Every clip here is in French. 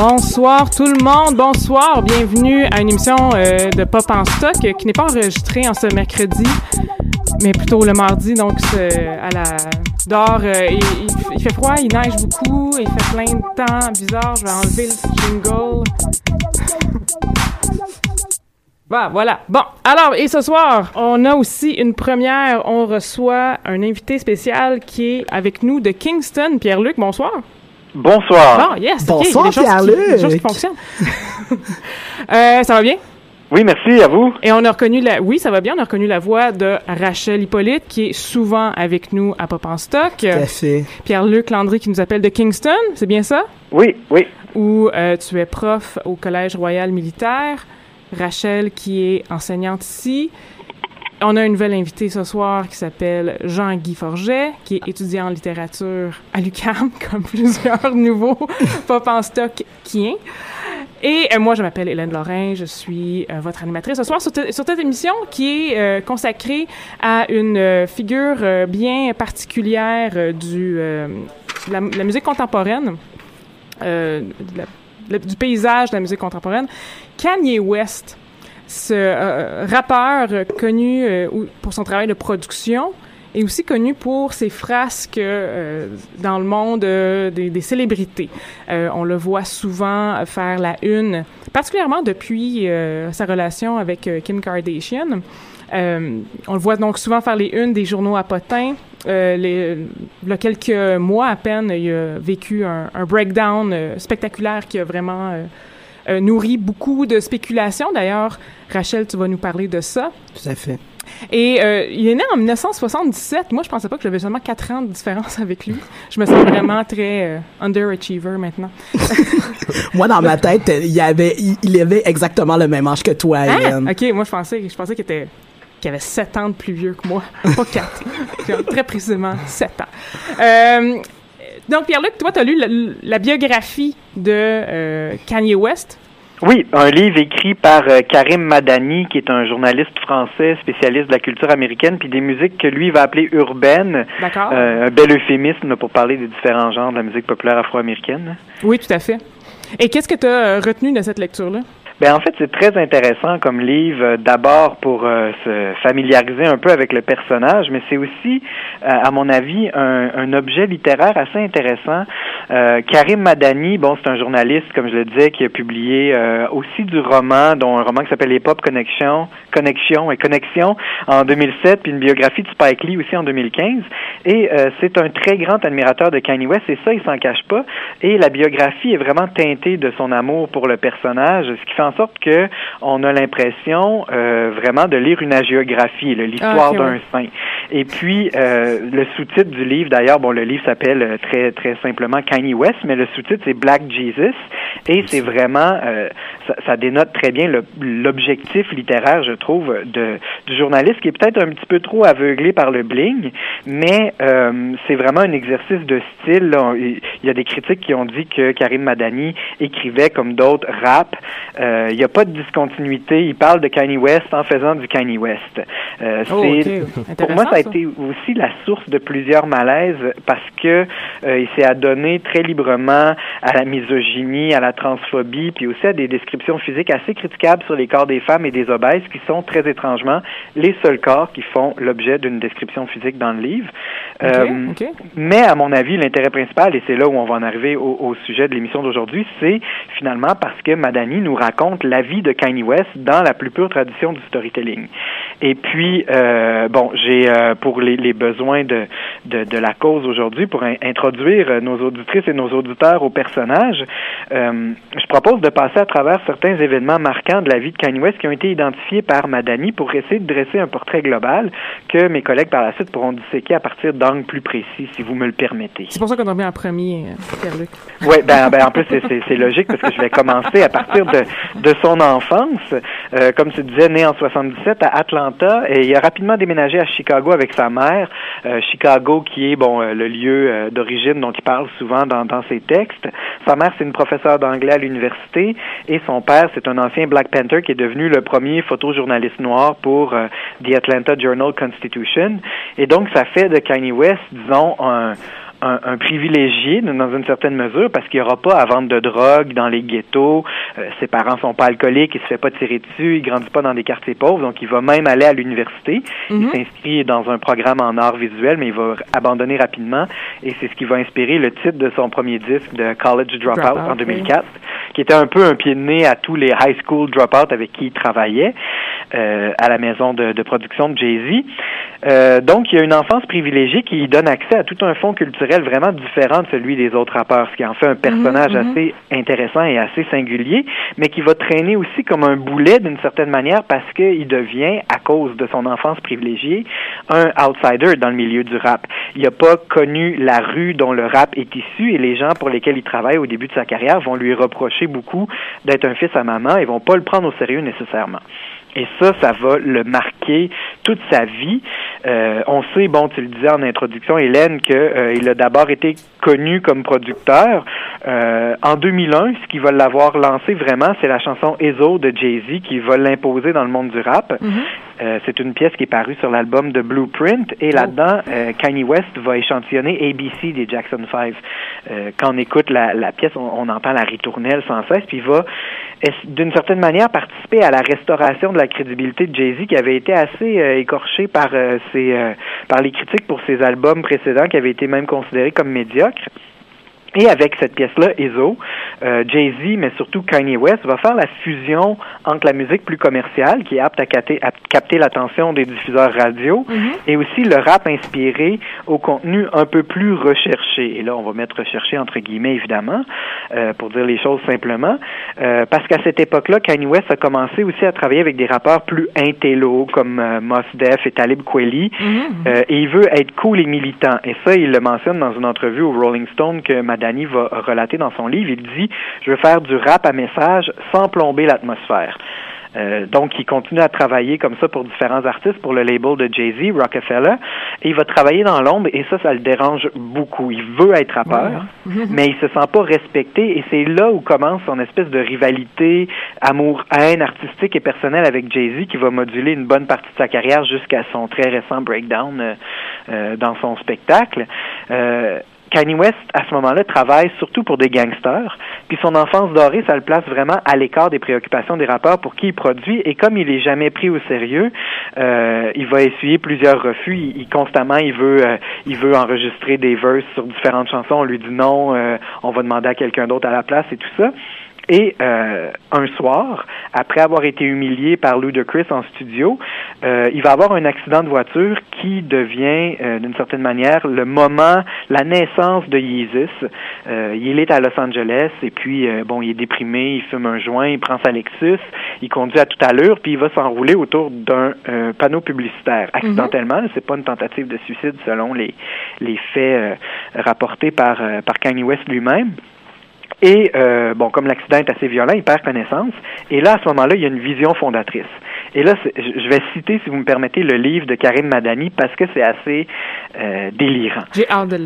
Bonsoir tout le monde, bonsoir, bienvenue à une émission euh, de Pop en stock euh, qui n'est pas enregistrée en ce mercredi, mais plutôt le mardi, donc à la dehors, euh, il fait froid, il neige beaucoup, il fait plein de temps bizarre, je vais enlever le jingle. Bah, voilà. Bon, alors, et ce soir, on a aussi une première. On reçoit un invité spécial qui est avec nous de Kingston. Pierre-Luc, bonsoir. Bonsoir. Bon, yes, Bonsoir, ok, il y a des choses qui- Pierre-Luc. des choses qui fonctionnent. Euh, ça va bien? Oui, merci à vous. Et on a reconnu la, oui, ça va bien, on a reconnu la voix de Rachel Hippolyte, qui est souvent avec nous à Pop en Stock. Tout à fait. Pierre-Luc Landry qui nous appelle de Kingston, c'est bien ça? Oui, oui. Où euh, tu es prof au Collège Royal Militaire. Rachel qui est enseignante ici. On a une nouvelle invitée ce soir qui s'appelle Jean-Guy Forget, qui est étudiant en littérature à l'UQAM, comme plusieurs nouveaux pop en stock qui Et euh, moi, je m'appelle Hélène Lorrain, je suis euh, votre animatrice ce soir sur, te- sur cette émission qui est euh, consacrée à une figure bien particulière du, de la, de la musique contemporaine, de la- le- du paysage de la musique contemporaine. Kanye West, ce euh, rappeur connu euh, ou- pour son travail de production et aussi connu pour ses frasques euh, dans le monde des, célébrités. On le voit souvent faire la une, particulièrement depuis sa relation avec Kim Kardashian. On le voit donc souvent faire les unes des journaux à potins. Il y a quelques mois à peine, il a vécu un, breakdown spectaculaire qui a vraiment euh, euh, nourri beaucoup de spéculations. D'ailleurs, Rachel, tu vas nous parler de ça. Tout à fait. Et euh, il est né en 1977. Moi, je pensais pas que j'avais seulement 4 ans de différence avec lui. Je me sens vraiment très euh, underachiever maintenant. Moi, dans ma tête, il avait, il, avait exactement le même âge que toi, Hélène. OK, moi, je pensais, je pensais qu'il était qu'il avait 7 ans de plus vieux que moi, pas 4. Très précisément 7 ans. Euh, donc, Pierre-Luc, toi, tu as lu la, la biographie de euh, Kanye West. Oui, un livre écrit par euh, Karim Madani, qui est un journaliste français spécialiste de la culture américaine, puis des musiques que lui va appeler urbaines. D'accord? Euh, un bel euphémisme pour parler des différents genres de la musique populaire afro-américaine. Oui, tout à fait. Et qu'est-ce que tu as retenu de cette lecture-là? Ben en fait, c'est très intéressant comme livre, euh, d'abord pour euh, se familiariser un peu avec le personnage, mais c'est aussi, euh, à mon avis, un, un objet littéraire assez intéressant. Euh, Karim Madani, bon, c'est un journaliste, comme je le disais, qui a publié aussi du roman, dont un roman qui s'appelle Les Pop Connection, Connexion et Connexion en 2007, puis une biographie de Spike Lee aussi en 2015. Et c'est un très grand admirateur de Kanye West, et ça, il s'en cache pas. Et la biographie est vraiment teintée de son amour pour le personnage, ce qui fait en sorte que on a l'impression euh, vraiment de lire une agiographie, l'histoire Ah, d'un saint. Et puis euh, le sous-titre du livre, d'ailleurs, bon, le livre s'appelle euh, très très simplement Kanye West, mais le sous-titre c'est Black Jesus, et c'est vraiment euh, ça, ça dénote très bien l'objectif littéraire, je trouve, de du journaliste qui est peut-être un petit peu trop aveuglé par le bling, mais c'est vraiment un exercice de style. là. Il il y a des critiques qui ont dit que Karim Madani écrivait comme d'autres rap. Euh, il n'y a pas de discontinuité. Il parle de Kanye West en faisant du Kanye West. Euh, Oh, pour moi, ça a été aussi la source de plusieurs malaises parce que euh, il s'est adonné très librement à la misogynie, à la transphobie, puis aussi à des descriptions physiques assez critiquables sur les corps des femmes et des obèses, qui sont très étrangement les seuls corps qui font l'objet d'une description physique dans le livre. Euh, mais à mon avis, l'intérêt principal, et c'est là où on va en arriver au, au sujet de l'émission d'aujourd'hui, c'est finalement parce que Madani nous raconte la vie de Kanye West dans la plus pure tradition du storytelling. Et puis, euh, bon, j'ai euh, pour les, les besoins de, de, de la cause aujourd'hui, pour in- introduire euh, nos auditrices et nos auditeurs au personnage, euh, je propose de passer à travers certains événements marquants de la vie de Kanye West qui ont été identifiés par Madani pour essayer de dresser un portrait global que mes collègues par la suite pourront disséquer à partir d'angles plus précis, si vous me le permettez. C'est pour ça qu'on a mis en premier, Pierre-Luc. Oui, ben, ben en plus c'est logique parce que je vais commencer à partir de, de son enfance. Euh, comme tu disais, né en 77 à Atlanta et il a rapidement déménagé à Chicago avec sa mère. Euh, Chicago qui est bon euh, le lieu euh, d'origine dont il parle souvent dans, dans ses textes. Sa mère c'est une professeure d'anglais à l'université et son père c'est un ancien Black Panther qui est devenu le premier photojournaliste noir pour euh, The Atlanta Journal Constitution. Et donc ça fait de Kanye West, disons, un un, un, privilégié dans une certaine mesure parce qu'il n'y aura pas à vendre de drogue dans les ghettos. Euh, ses parents sont pas alcooliques, il se fait pas tirer dessus, il grandit pas dans des quartiers pauvres, donc il va même aller à l'université. Il Mhm. s'inscrit dans un programme en art visuel, mais il va abandonner rapidement et c'est ce qui va inspirer le titre de son premier disque de College Dropout Dropout, en oui. 2004, qui était un peu un pied de nez à tous les high school dropouts avec qui il travaillait euh, à la maison de, de production de Jay-Z. Euh, donc, il y a une enfance privilégiée qui donne accès à tout un fond culturel vraiment différent de celui des autres rappeurs, ce qui en fait un personnage mhm. assez intéressant et assez singulier, mais qui va traîner aussi comme un boulet d'une certaine manière parce qu'il devient, à cause de son enfance privilégiée, un outsider dans le milieu du rap. Il n'a pas connu la rue dont le rap est issu et les gens pour lesquels il travaille au début de sa carrière vont lui reprocher beaucoup d'être un fils à maman et vont pas le prendre au sérieux nécessairement. Et ça, ça va le marquer toute sa vie. Euh, on sait, bon, tu le disais en introduction, Hélène, que euh, il a d'abord été connu comme producteur. Euh, en 2001, ce qui va l'avoir lancé vraiment, c'est la chanson EZO de Jay-Z qui va l'imposer dans le monde du rap. Euh, c'est une pièce qui est parue sur l'album de Blueprint et là-dedans, euh, Kanye West va échantillonner ABC des Jackson 5. Euh, quand on écoute la, la pièce, on, on entend la ritournelle sans cesse, puis il va d'une certaine manière participer à la restauration de la crédibilité de Jay-Z qui avait été assez euh, écorchée par euh, ses, euh, par les critiques pour ses albums précédents qui avaient été même considérés comme médiocres. Et avec cette pièce-là, EZO, euh, Jay-Z, mais surtout Kanye West, va faire la fusion entre la musique plus commerciale, qui est apte à capter, à capter l'attention des diffuseurs radio, Mhm. et aussi le rap inspiré au contenu un peu plus recherché. Et là, on va mettre recherché entre guillemets, évidemment, euh, pour dire les choses simplement, euh, parce qu'à cette époque-là, Kanye West a commencé aussi à travailler avec des rappeurs plus intello, comme Mos Def et Talib Kweli, Mhm. euh, et il veut être cool et militant. Et ça, il le mentionne dans une entrevue au Rolling Stone que Madani va relater dans son livre. Il dit, je veux faire du rap à message sans plomber l'atmosphère. Euh, donc, il continue à travailler comme ça pour différents artistes, pour le label de Jay-Z, Rockefeller, et il va travailler dans l'ombre, et ça, ça le dérange beaucoup. Il veut être rappeur, mais il se sent pas respecté, et c'est là où commence son espèce de rivalité, amour-haine artistique et personnelle avec Jay-Z, qui va moduler une bonne partie de sa carrière jusqu'à son très récent breakdown euh, euh, dans son spectacle. Kanye West, à ce moment-là, travaille surtout pour des gangsters. Puis son enfance dorée, ça le place vraiment à l'écart des préoccupations des rappeurs pour qui il produit. Et comme il est jamais pris au sérieux, euh, il va essuyer plusieurs refus. Il, il- constamment, il veut, euh, il veut enregistrer des verses sur différentes chansons. On lui dit non, euh, on va demander à quelqu'un d'autre à la place et tout ça. Et euh, un soir, après avoir été humilié par Ludacris en studio, euh, il va avoir un accident de voiture qui devient, euh, d'une certaine manière, le moment, la naissance de Yeezus. Euh, il est à Los Angeles et puis, euh, bon, il est déprimé, il fume un joint, il prend sa Lexus, il conduit à toute allure, puis il va s'enrouler autour d'un euh, panneau publicitaire. Accidentellement, c'est pas une tentative de suicide selon les, les faits euh, rapportés par, euh, par Kanye West lui-même. Et euh, bon, comme l'accident est assez violent, il perd connaissance. Et là, à ce moment-là, il y a une vision fondatrice. Et là, je vais citer, si vous me permettez, le livre de Karim Madani parce que c'est assez euh, délirant. J'ai hâte de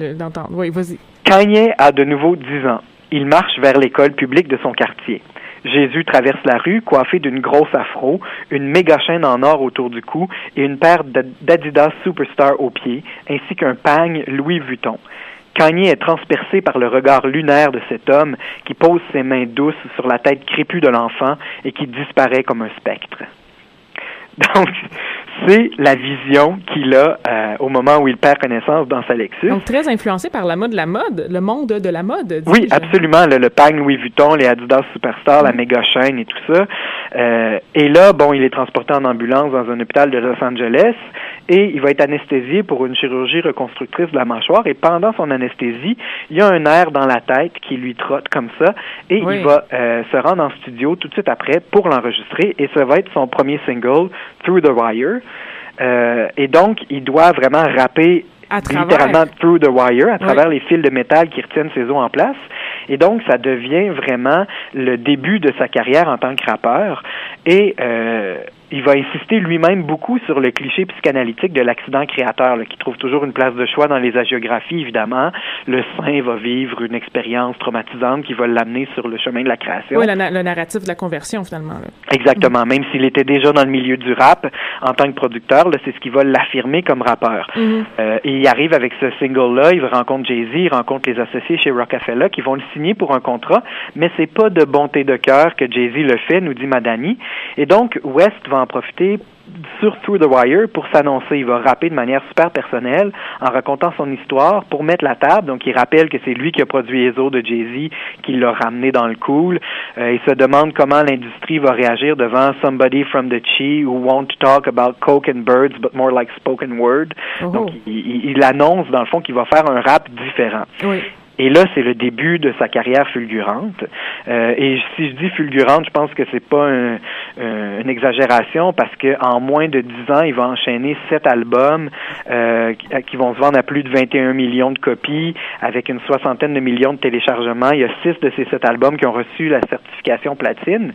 oui, vas-y. Kanye a de nouveau 10 ans. Il marche vers l'école publique de son quartier. Jésus traverse la rue coiffé d'une grosse afro, une méga chaîne en or autour du cou et une paire d'Ad- d'Adidas Superstar aux pieds, ainsi qu'un pagne Louis Vuitton. Kanye est transpercé par le regard lunaire de cet homme qui pose ses mains douces sur la tête crépue de l'enfant et qui disparaît comme un spectre. Donc, c'est la vision qu'il a euh, au moment où il perd connaissance dans sa Lexus. Donc, très influencé par la mode, la mode, le monde de la mode. Oui, absolument. Le, le pagne Louis Vuitton, les Adidas Superstar, la méga chaîne et tout ça. Euh, et là, bon, il est transporté en ambulance dans un hôpital de Los Angeles et il va être anesthésié pour une chirurgie reconstructrice de la mâchoire. Et pendant son anesthésie, il y a un nerf dans la tête qui lui trotte comme ça et Oui. il va euh, se rendre en studio tout de suite après pour l'enregistrer et ça va être son premier single, Through the Wire. Euh, et donc, il doit vraiment rapper À littéralement through the wire, à travers les fils de métal qui retiennent ses os en place. Et donc, ça devient vraiment le début de sa carrière en tant que rappeur. Et euh, il va insister lui-même beaucoup sur le cliché psychanalytique de l'accident créateur, qui trouve toujours une place de choix dans les hagiographies, évidemment. Le saint va vivre une expérience traumatisante qui va l'amener sur le chemin de la création. Oui, le, narratif de la conversion, finalement. Exactement. Même s'il était déjà dans le milieu du rap en tant que producteur, c'est ce qui va l'affirmer comme rappeur. Mm-hmm. Euh, et il arrive avec ce single-là, il rencontre Jay-Z, il rencontre les associés chez Rockefeller qui vont le signer pour un contrat, mais c'est pas de bonté de cœur que Jay-Z le fait, nous dit Madani. Et donc, West va en profiter sur Through the Wire pour s'annoncer. Il va rapper de manière super personnelle en racontant son histoire pour mettre la table. Donc, il rappelle que c'est lui qui a produit les de Jay-Z, qui l'a ramené dans le cool. Euh, il se demande comment l'industrie va réagir devant Somebody from the Chi who won't talk about coke and birds, but more like spoken word. Oh. Donc, il, il, annonce, dans le fond, qu'il va faire un rap différent. Oui. Et là, c'est le début de sa carrière fulgurante. Euh, et si je dis fulgurante, je pense que c'est pas un, une exagération parce que en moins de dix ans, il va enchaîner sept albums euh, qui vont se vendre à plus de 21 millions de copies, avec une soixantaine de millions de téléchargements. Il y a six de ces sept albums qui ont reçu la certification platine.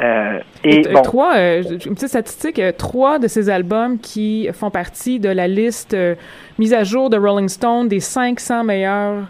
Euh, et, bon, trois, euh, une petite statistique, euh, trois de ces albums qui font partie de la liste mise à jour de Rolling Stone des 500 meilleurs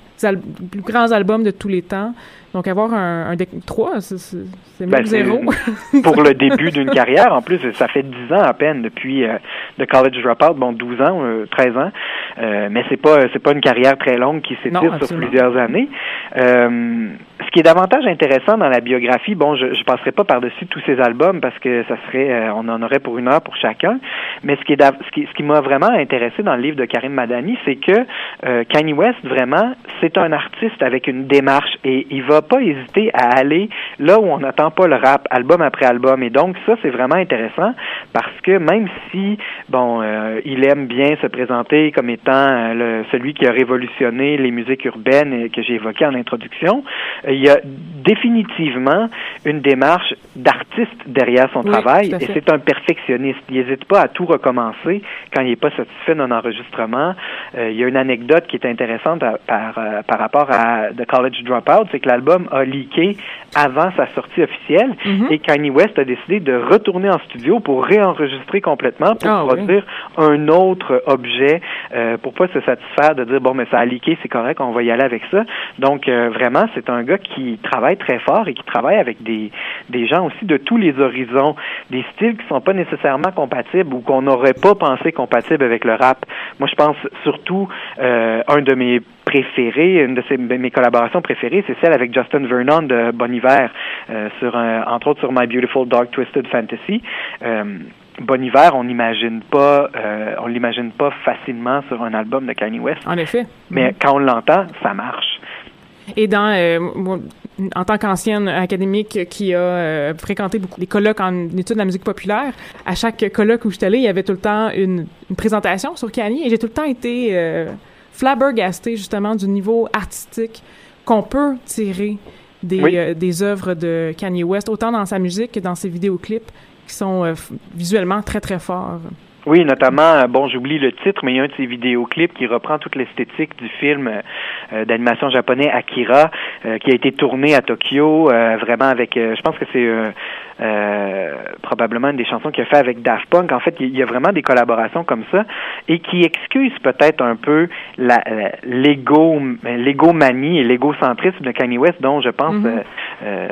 plus grands albums de tous les temps. Donc, avoir un, un 3, c'est même ben, zéro. pour le début d'une carrière, en plus, ça fait 10 ans à peine depuis euh, The College Dropout, bon, 12 ans, euh, 13 ans, euh, mais c'est pas c'est pas une carrière très longue qui s'étire sur plusieurs années. Euh, ce qui est davantage intéressant dans la biographie, bon, je ne passerai pas par-dessus tous ces albums parce que ça serait, euh, on en aurait pour une heure pour chacun, mais ce qui est ce qui, ce qui m'a vraiment intéressé dans le livre de Karim Madani, c'est que Kanye West, vraiment, c'est un artiste avec une démarche et il va pas hésiter à aller là où on n'attend pas le rap, album après album. Et donc, ça, c'est vraiment intéressant parce que même si, bon, euh, il aime bien se présenter comme étant euh, celui qui a révolutionné les musiques urbaines que j'ai évoquées en introduction, il y a définitivement une démarche d'artiste derrière son travail et c'est un perfectionniste. Il n'hésite pas à tout recommencer quand il n'est pas satisfait d'un enregistrement. Euh, il y a une anecdote qui est intéressante par, euh, par rapport à The College Dropout, c'est que l'album a leaké avant sa sortie officielle mm-hmm. et Kanye West a décidé de retourner en studio pour réenregistrer complètement pour ah, produire un autre objet euh, pour pas se satisfaire de dire bon mais ça a leaké, c'est correct, on va y aller avec ça. Donc euh, vraiment c'est un gars qui travaille très fort et qui travaille avec des, des gens aussi de tous les horizons, des styles qui sont pas nécessairement compatibles ou qu'on n'aurait pas pensé compatibles avec le rap. Moi, je pense surtout euh, un de mes préférés, une de ces, mes collaborations préférées, c'est celle avec Justin Vernon de Bon Hiver, euh, sur un, entre autres sur My Beautiful Dark Twisted Fantasy. Euh, bon hiver, on n'imagine pas, euh, on l'imagine pas facilement sur un album de Kanye West. En effet. Mais quand on l'entend, ça marche. Et dans, euh, en tant qu'ancienne académique qui a euh, fréquenté beaucoup les colloques en études de la musique populaire, à chaque colloque où je suis allée, il y avait tout le temps une, une présentation sur Kanye et j'ai tout le temps été euh, flabbergastée justement du niveau artistique qu'on peut tirer des, Oui. euh, des œuvres de Kanye West, autant dans sa musique que dans ses vidéoclips qui sont euh, visuellement très très forts. Oui, notamment, euh, bon, j'oublie le titre, mais il y a un de ces vidéoclips qui reprend toute l'esthétique du film euh, euh, d'animation japonais Akira, euh, qui a été tourné à Tokyo, euh, vraiment avec, euh, je pense que c'est euh, euh, probablement une des chansons qu'il a fait avec Daft Punk. En fait, il y a vraiment des collaborations comme ça et qui excusent peut-être un peu la l'égo, l'égomanie et l'égocentrisme de Kanye West, dont je pense euh,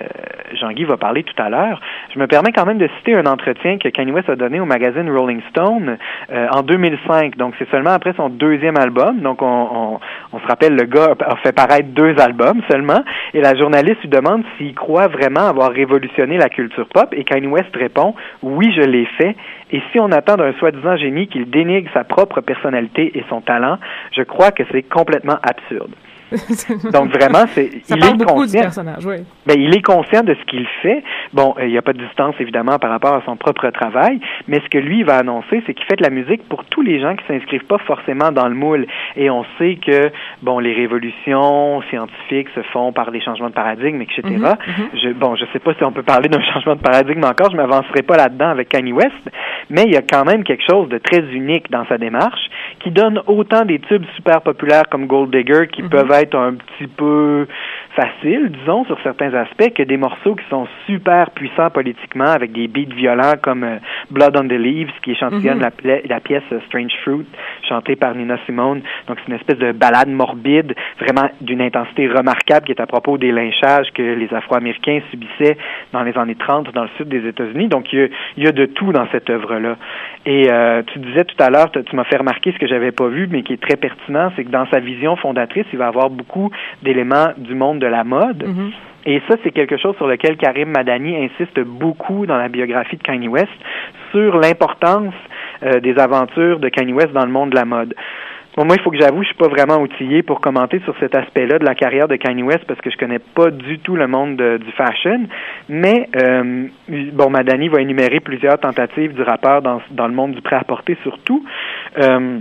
Jean-Guy va parler tout à l'heure. Je me permets quand même de citer un entretien que Kanye West a donné au magazine Rolling Stone euh, en 2005. Donc, c'est seulement après son deuxième album. Donc, on, on, on se rappelle, le gars a fait paraître deux albums seulement. Et la journaliste lui demande s'il croit vraiment avoir révolutionné la culture pop. Et Kanye West répond, oui, je l'ai fait. Et si on attend d'un soi-disant génie qu'il dénigre sa propre personnalité et son talent, je crois que c'est complètement absurde. Donc vraiment, c'est il parle est beaucoup du conscient. personnage, oui. Ben, il est conscient de ce qu'il fait. Bon, euh, il n'y a pas de distance, évidemment, par rapport à son propre travail, mais ce que lui va annoncer, c'est qu'il fait de la musique pour tous les gens qui s'inscrivent pas forcément dans le moule. Et on sait que, bon, les révolutions scientifiques se font par des changements de paradigme, etc. Mhm, mhm. Je, bon, je sais pas si on peut parler d'un changement de paradigme encore, je m'avancerai pas là-dedans avec Kanye West, mais il y a quand même quelque chose de très unique dans sa démarche, qui donne autant des tubes super populaires comme Gold Digger, qui Mhm. peuvent être un petit peu facile, disons, sur certains aspects, que des morceaux qui sont super puissants politiquement, avec des beats violents comme euh, Blood on the Leaves, qui échantillonne Mhm. la, la pièce euh, Strange Fruit, chantée par Nina Simone. Donc, c'est une espèce de balade morbide, vraiment d'une intensité remarquable, qui est à propos des lynchages que les Afro-Américains subissaient dans les années 30 dans le sud des États-Unis. Donc, il y a, il y a de tout dans cette œuvre-là. Et euh, tu disais tout à l'heure, tu tu m'as fait remarquer ce que j'avais pas vu, mais qui est très pertinent, c'est que dans sa vision fondatrice, il va avoir beaucoup d'éléments du monde de la mode. Mhm. Et ça, c'est quelque chose sur lequel Karim Madani insiste beaucoup dans la biographie de Kanye West, sur l'importance euh, des aventures de Kanye West dans le monde de la mode. Bon, moi, il faut que j'avoue, je suis pas vraiment outillé pour commenter sur cet aspect-là de la carrière de Kanye West parce que je connais pas du tout le monde de- du fashion. Mais euh, bon, Madani va énumérer plusieurs tentatives du rappeur dans, dans le monde du prêt-à-porter surtout. Euh,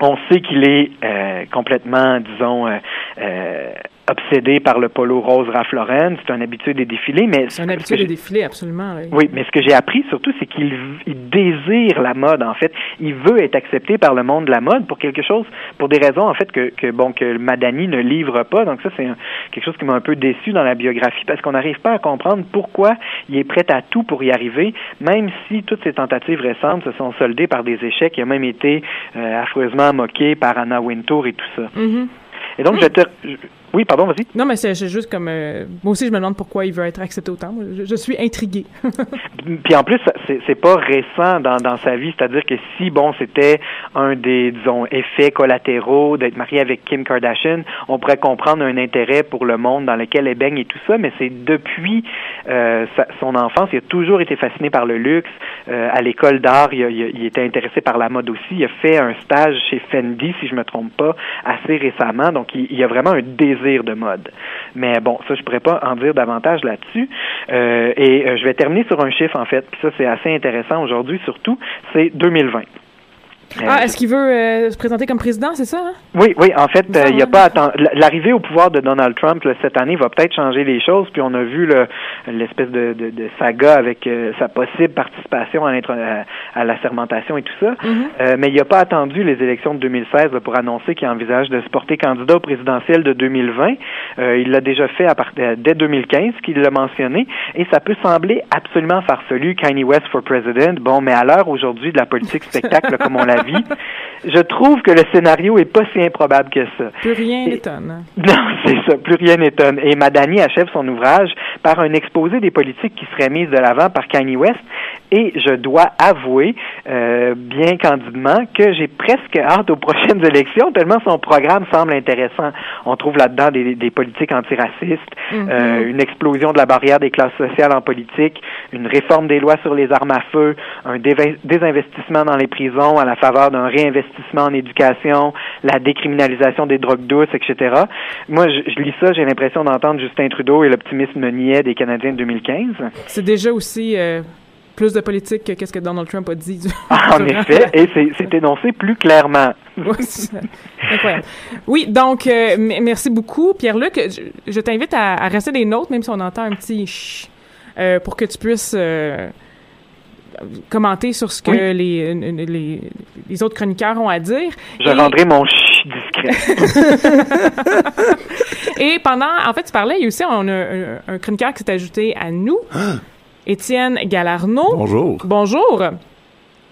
on sait qu'il est euh, complètement, disons, euh, obsédé par le polo rose Ralph Lauren. C'est un habitué des défilés, mais C'est un habitué des défilés, absolument. oui, mais ce que j'ai appris surtout, c'est qu'il il désire la mode, en fait. Il veut être accepté par le monde de la mode pour quelque chose, pour des raisons, en fait, que, que bon, que Madani ne livre pas. Donc ça, c'est quelque chose qui m'a un peu déçu dans la biographie parce qu'on n'arrive pas à comprendre pourquoi il est prêt à tout pour y arriver, même si toutes ses tentatives récentes se sont soldées par des échecs. Il a même été euh, affreusement moqué par Anna Wintour et tout ça. Mhm. Et donc, je te... Oui, pardon, vas-y. Non, mais c'est juste comme... euh, moi aussi, je me demande pourquoi il veut être accepté autant. Je, je suis intriguée. Puis en plus, c'est pas récent dans, dans sa vie, c'est-à-dire que si bon c'était un des disons effets collatéraux d'être marié avec Kim Kardashian, on pourrait comprendre un intérêt pour le monde dans lequel elle baigne et tout ça, mais c'est depuis euh, sa- son enfance, il a toujours été fasciné par le luxe. Euh, à l'école d'art, il était intéressé par la mode aussi. Il a fait un stage chez Fendi, si je me trompe pas, assez récemment. Donc il, il a vraiment un désir de mode. Mais bon, ça je pourrais pas en dire davantage là-dessus. Euh, et euh, je vais terminer sur un chiffre en fait. Puis ça c'est assez intéressant aujourd'hui surtout. C'est 2020. Ah, est-ce qu'il veut euh, se présenter comme président, c'est ça? hein? oui, oui, en fait, Il euh, il semble, y a pas. L'arrivée au pouvoir de Donald Trump là, cette année va peut-être changer les choses. Puis on a vu le- l'espèce de, de, de saga avec euh, sa possible participation à, à, à la sermentation et tout ça. Mhm. Euh, mais il n'a pas attendu les élections de 2016 là, pour annoncer qu'il envisage de se porter candidat au présidentiel de 2020. Euh, il l'a déjà fait à part- euh, dès 2015, qu'il l'a mentionné, et ça peut sembler absolument farfelu, Kanye West for President. Bon, mais à l'heure aujourd'hui de la politique spectacle comme on la je trouve que le scénario est pas si improbable que ça. Plus rien n'étonne. Non, c'est ça, plus rien n'étonne. Et Madani achève son ouvrage par un exposé des politiques qui seraient mises de l'avant par Kanye West. Et je dois avouer, euh, bien candidement, que j'ai presque hâte aux prochaines élections, tellement son programme semble intéressant. On trouve là-dedans des, des politiques antiracistes, Mhm. euh, une explosion de la barrière des classes sociales en politique, une réforme des lois sur les armes à feu, un désinvestissement dans les prisons à la faveur d'un réinvestissement en éducation, la décriminalisation des drogues douces, etc. Moi, je, je lis ça, j'ai l'impression d'entendre Justin Trudeau et l'optimisme niais des Canadiens de 2015. C'est déjà aussi euh, plus de politique que qu'est-ce que Donald Trump a dit. Ah, en effet, et c'est énoncé plus clairement. Incroyable. Oui, donc, euh, merci beaucoup, Pierre-Luc. Je, je t'invite à, à rester des notes, même si on entend un petit chut, euh, pour que tu puisses euh, commenter sur ce que Oui. les, les, les autres chroniqueurs ont à dire. Je Et- rendrai mon chut discret. Et pendant, en fait, tu parlais, il y a aussi on a un, un chroniqueur qui s'est ajouté à nous, Étienne Galarno. Bonjour. Bonjour.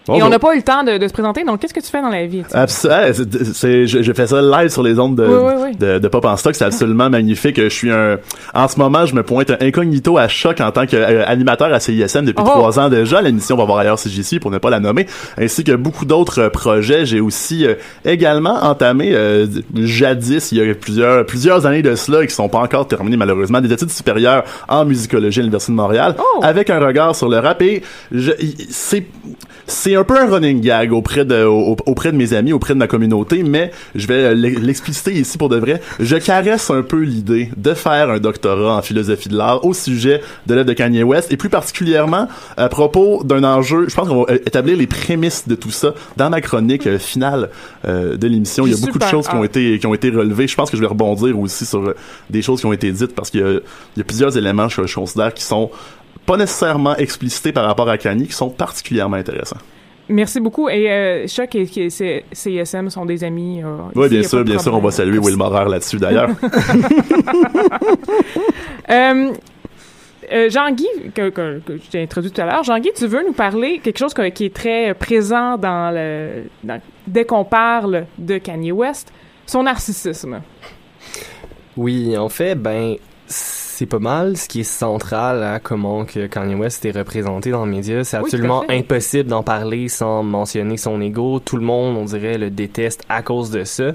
Et Bonjour. on n'a pas eu le temps de, de se présenter, donc qu'est-ce que tu fais dans la vie, Étienne? Abs- c'est- c'est- je, je fais ça live sur les ondes de, Oui, oui, oui. de, de Pop en stock. C'est absolument magnifique. Je suis un, en ce moment, je me pointe incognito à choc en tant qu'animateur à CISM depuis Oh. trois ans déjà. L'émission va voir ailleurs si j'y suis pour ne pas la nommer. Ainsi que beaucoup d'autres euh, projets. J'ai aussi euh, également entamé, euh, jadis, il y a plusieurs, plusieurs années de cela et qui sont pas encore terminées malheureusement, des études supérieures en musicologie à l'Université de Montréal Oh. avec un regard sur le rap et c'est, c'est un peu un running gag auprès de, au- auprès de mes amis, auprès de ma communauté, mais je vais l'ex- l'expliciter ici pour de vrai. Je caresse un peu l'idée de faire un doctorat en philosophie de l'art au sujet de l'œuvre de Kanye West et plus particulièrement à propos d'un enjeu. Je pense qu'on va euh, établir les prémices de tout ça dans ma chronique euh, finale euh, de l'émission. Il y a beaucoup de choses qui ont été qui ont été relevées. Je pense que je vais rebondir aussi sur des choses qui ont été dites parce qu'il y y a plusieurs éléments que je considère qui sont pas nécessairement explicités par rapport à Kanye qui sont particulièrement intéressants. Merci beaucoup. Et euh, Choc et, et C- CISM sont des amis. euh, Oui, bien sûr, bien sûr, on va saluer Will Morer là-dessus d'ailleurs. Euh, euh, Jean-Guy, que, que- que je t'ai introduit tout à l'heure, Jean-Guy, tu veux nous parler quelque chose que- qui est très présent dans le, dans- dès qu'on parle de Kanye West, son narcissisme. Oui, en fait, ben, c'est pas mal ce qui est central à comment que Kanye West est représenté dans les médias. C'est absolument impossible d'en parler sans mentionner son ego. Tout le monde, on dirait, le déteste à cause de ça.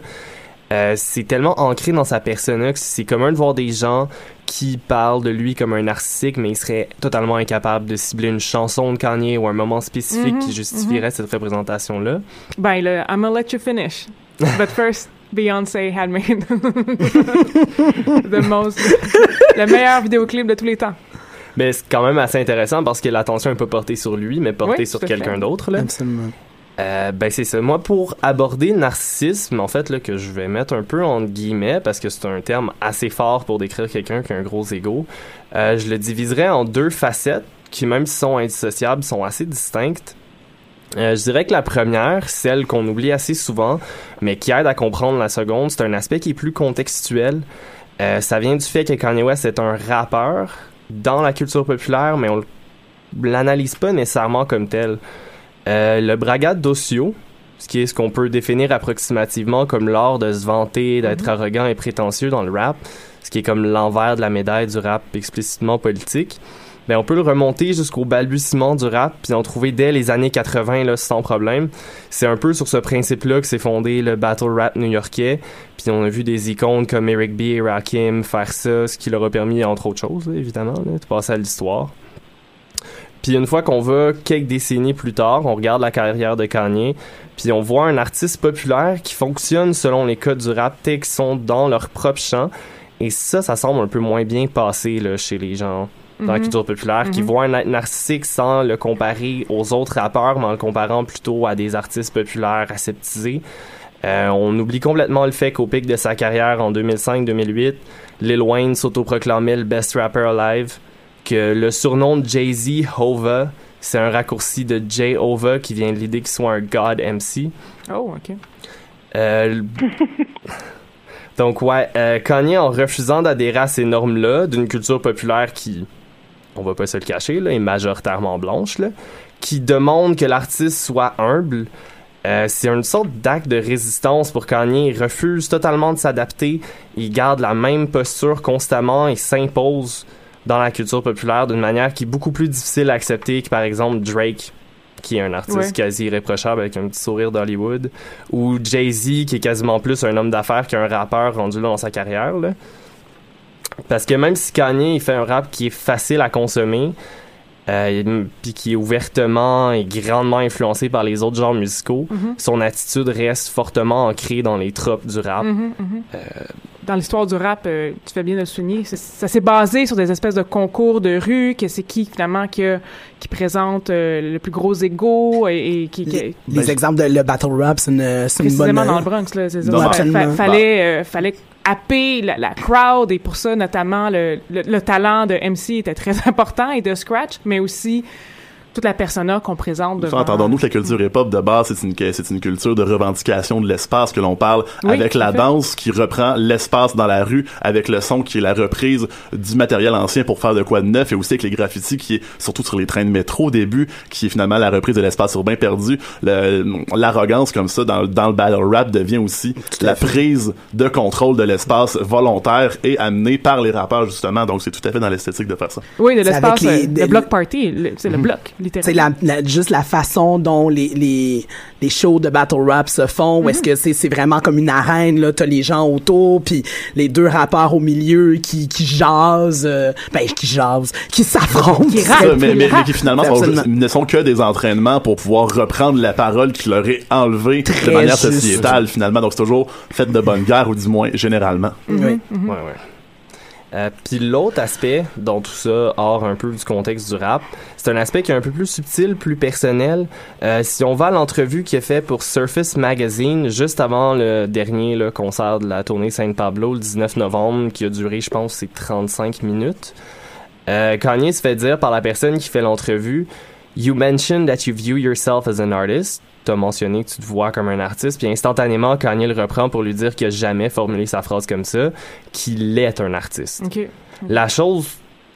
Euh, c'est tellement ancré dans sa persona que c'est commun de voir des gens qui parlent de lui comme un narcissique, mais ils seraient totalement incapables de cibler une chanson de Kanye ou un moment spécifique qui justifierait cette représentation-là. Ben, le I'm gonna let you finish. But first, Beyoncé had made the most, le meilleur vidéoclip de tous les temps. Mais c'est quand même assez intéressant parce que l'attention est pas portée sur lui, mais portée Oui, sur quelqu'un d'autre. là. Absolument. Euh, ben c'est ça. Moi, pour aborder le narcissisme, en fait, là, que je vais mettre un peu entre guillemets, parce que c'est un terme assez fort pour décrire quelqu'un qui a un gros ego, euh, je le diviserais en deux facettes qui, même si sont indissociables, sont assez distinctes. Euh, je dirais que la première, celle qu'on oublie assez souvent, mais qui aide à comprendre la seconde, c'est un aspect qui est plus contextuel. Euh, ça vient du fait que Kanye West est un rappeur dans la culture populaire, mais on l'analyse pas nécessairement comme tel. Euh, le bragade d'Ossio, ce qui est ce qu'on peut définir approximativement comme l'art de se vanter, d'être arrogant et prétentieux dans le rap, ce qui est comme l'envers de la médaille du rap explicitement politique. Ben, on peut le remonter jusqu'au balbutiement du rap, puis en trouver dès les années 80 là, sans problème. C'est un peu sur ce principe-là que s'est fondé le battle rap new-yorkais, puis on a vu des icônes comme Eric B. Rakim faire ça, ce qui leur a permis, entre autres choses, évidemment, de passer à l'histoire. Puis une fois qu'on va quelques décennies plus tard, on regarde la carrière de Kanye, puis on voit un artiste populaire qui fonctionne selon les codes du rap qu'ils sont dans leur propre champ. Et ça, ça semble un peu moins bien passé là, chez les gens dans la Mhm. culture populaire qui Mhm. voient un être narcissique sans le comparer aux autres rappeurs, mais en le comparant plutôt à des artistes populaires aseptisés. Euh, on oublie complètement le fait qu'au pic de sa carrière en 2005-2008, Lil Wayne s'autoproclamait le best rapper alive, que le surnom de Jay-Z, Hova, c'est un raccourci de J. Hova qui vient de l'idée qu'il soit un God MC. Oh, OK. Euh, Donc ouais, euh, Kanye en refusant d'adhérer à ces normes-là d'une culture populaire qui, on va pas se le cacher, là, est majoritairement blanche, là, qui demande que l'artiste soit humble, euh, c'est une sorte d'acte de résistance pour Kanye. Il refuse totalement de s'adapter, il garde la même posture constamment et s'impose dans la culture populaire d'une manière qui est beaucoup plus difficile à accepter que par exemple Drake qui est un artiste Ouais. quasi irréprochable avec un petit sourire d'Hollywood, ou Jay-Z, qui est quasiment plus un homme d'affaires qu'un rappeur rendu là dans sa carrière. Là. Parce que même si Kanye il fait un rap qui est facile à consommer, euh, puis qui est ouvertement et grandement influencé par les autres genres musicaux, Mhm. son attitude reste fortement ancrée dans les tropes du rap. Mhm, mhm. Dans l'histoire du rap, euh, tu fais bien de le souligner, ça s'est basé sur des espèces de concours de rue, que c'est qui finalement qui, a- qui présente euh, le plus gros ego et, et qui, qui- Les, Ben, les exemples de le battle rap, c'est une, c'est une bonne... précisément dans le Bronx là, c'est ça. Fallait euh, fallait la, la crowd et pour ça notamment le, le, le talent de MC était très important et de scratch, mais aussi toute la persona qu'on présente devant. Entendons-nous que la culture hip-hop de base, c'est une, c'est une culture de revendication de l'espace que l'on parle Oui, avec la fait. danse qui reprend l'espace dans la rue, avec le son qui est la reprise du matériel ancien pour faire de quoi de neuf et aussi avec les graffitis qui est surtout sur les trains de métro au début, qui est finalement la reprise de l'espace urbain perdu. Le- L'arrogance comme ça dans, dans le battle rap devient aussi la prise de contrôle de l'espace volontaire et amenée par les rappeurs justement. Donc c'est tout à fait dans l'esthétique de faire ça. Oui, de l'espace, les- euh, le block party, le- c'est le bloc C'est littéralement. la, la- juste la façon dont les, les, les shows de battle rap se font, où est-ce que c'est, c'est vraiment comme une arène, là, t'as les gens autour, puis les deux rappeurs au milieu qui, qui jasent, euh, ben, qui jasent, qui s'affrontent. Qui Ça, rappent. mais, mais, mais qui finalement sont Absolument. juste- ne sont que des entraînements pour pouvoir reprendre la parole qui leur est enlevée de manière juste. sociétale finalement. Donc c'est toujours fait de bonne guerre ou du moins généralement. Mhm, Oui. Ouais, ouais. Euh, Puis l'autre aspect dans tout ça, hors un peu du contexte du rap, c'est un aspect qui est un peu plus subtil, plus personnel. Euh, si on va à l'entrevue qu'il a fait pour Surface Magazine juste avant le dernier là, concert de la tournée Saint Pablo le 19 novembre, qui a duré, je pense, c'est 35 minutes. Euh, Kanye se fait dire par la personne qui fait l'entrevue, You mentioned that you view yourself as an artist. T'as mentionné que tu te vois comme un artiste, puis instantanément, Kanye le reprend pour lui dire qu'il a jamais formulé sa phrase comme ça, qu'il est un artiste. La chose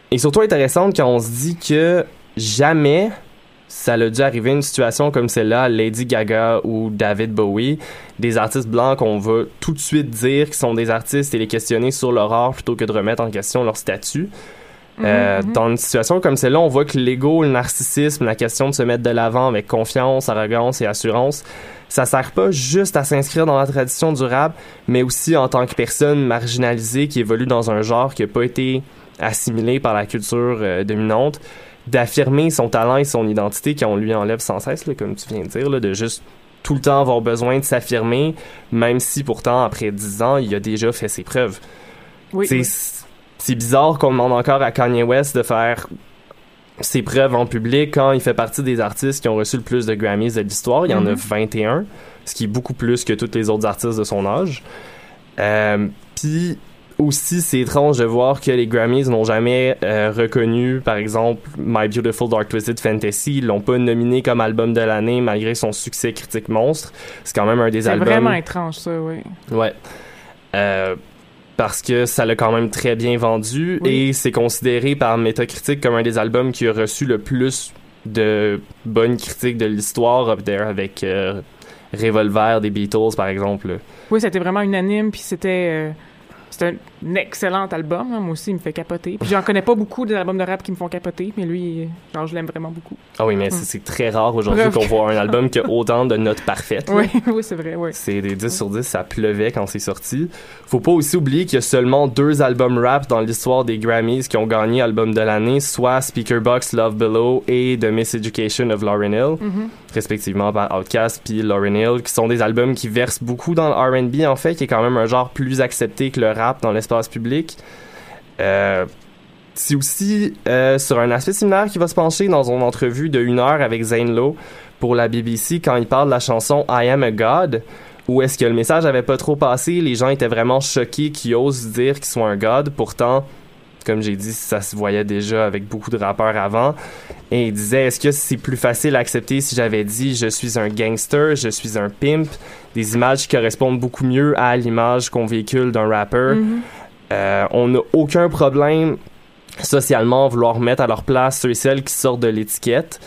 est surtout intéressante quand on se dit que jamais ça a dû arriver une situation comme celle-là, Lady Gaga ou David Bowie, des artistes blancs qu'on va tout de suite dire qu'ils sont des artistes et les questionner sur leur art plutôt que de remettre en question leur statut. Euh, Mhm. Dans une situation comme celle-là, on voit que l'ego, le narcissisme, la question de se mettre de l'avant avec confiance, arrogance et assurance, ça sert pas juste à s'inscrire dans la tradition du rap, mais aussi en tant que personne marginalisée qui évolue dans un genre qui a pas été assimilé par la culture euh, dominante, d'affirmer son talent et son identité qu'on lui enlève sans cesse, là, comme tu viens de dire, là, de juste tout le temps avoir besoin de s'affirmer, même si pourtant, après 10 ans, il a déjà fait ses preuves. Oui. C'est bizarre qu'on demande encore à Kanye West de faire ses preuves en public quand il fait partie des artistes qui ont reçu le plus de Grammys de l'histoire. Il y en a Mhm. 21, ce qui est beaucoup plus que tous les autres artistes de son âge. Euh, Puis aussi, c'est étrange de voir que les Grammys n'ont jamais euh, reconnu, par exemple, My Beautiful Dark Twisted Fantasy. Ils l'ont pas nominé comme album de l'année malgré son succès critique monstre. C'est quand même un des C'est albums. vraiment étrange, ça, oui. Ouais. Euh, parce que ça l'a quand même très bien vendu Oui. et c'est considéré par Metacritic comme un des albums qui a reçu le plus de bonnes critiques de l'histoire up there avec euh, Revolver des Beatles par exemple. Oui, c'était vraiment unanime, puis c'était... euh, excellent album, hein. moi aussi, il me fait capoter. Puis j'en connais pas beaucoup des albums de rap qui me font capoter, mais lui, genre, je l'aime vraiment beaucoup. Ah oui, mais c'est- c'est très rare aujourd'hui qu'on voit un album qui a autant de notes parfaites. Oui, oui, c'est vrai, oui. C'est des 10 sur 10, ça pleuvait quand c'est sorti. Faut pas aussi oublier qu'il y a seulement deux albums rap dans l'histoire des Grammys qui ont gagné album de l'année, soit Speaker Box Love Below et The Miseducation of Lauryn Hill, Mhm. respectivement par Outkast puis Lauryn Hill, qui sont des albums qui versent beaucoup dans le R&B en fait, qui est quand même un genre plus accepté que le rap dans l'espace public. Euh, c'est aussi euh, sur un aspect similaire qui va se pencher dans une entrevue de une heure avec Zane Lowe pour la BBC quand il parle de la chanson I Am a God où est-ce que le message avait pas trop passé, les gens étaient vraiment choqués qu'ils osent dire qu'ils sont un god, pourtant comme j'ai dit, ça se voyait déjà avec beaucoup de rappeurs avant. Et il disait, est-ce que c'est plus facile à accepter si j'avais dit je suis un gangster, je suis un pimp, des images qui correspondent beaucoup mieux à l'image qu'on véhicule d'un rappeur. Mhm. Euh, on n'a aucun problème socialement vouloir mettre à leur place ceux et celles qui sortent de l'étiquette.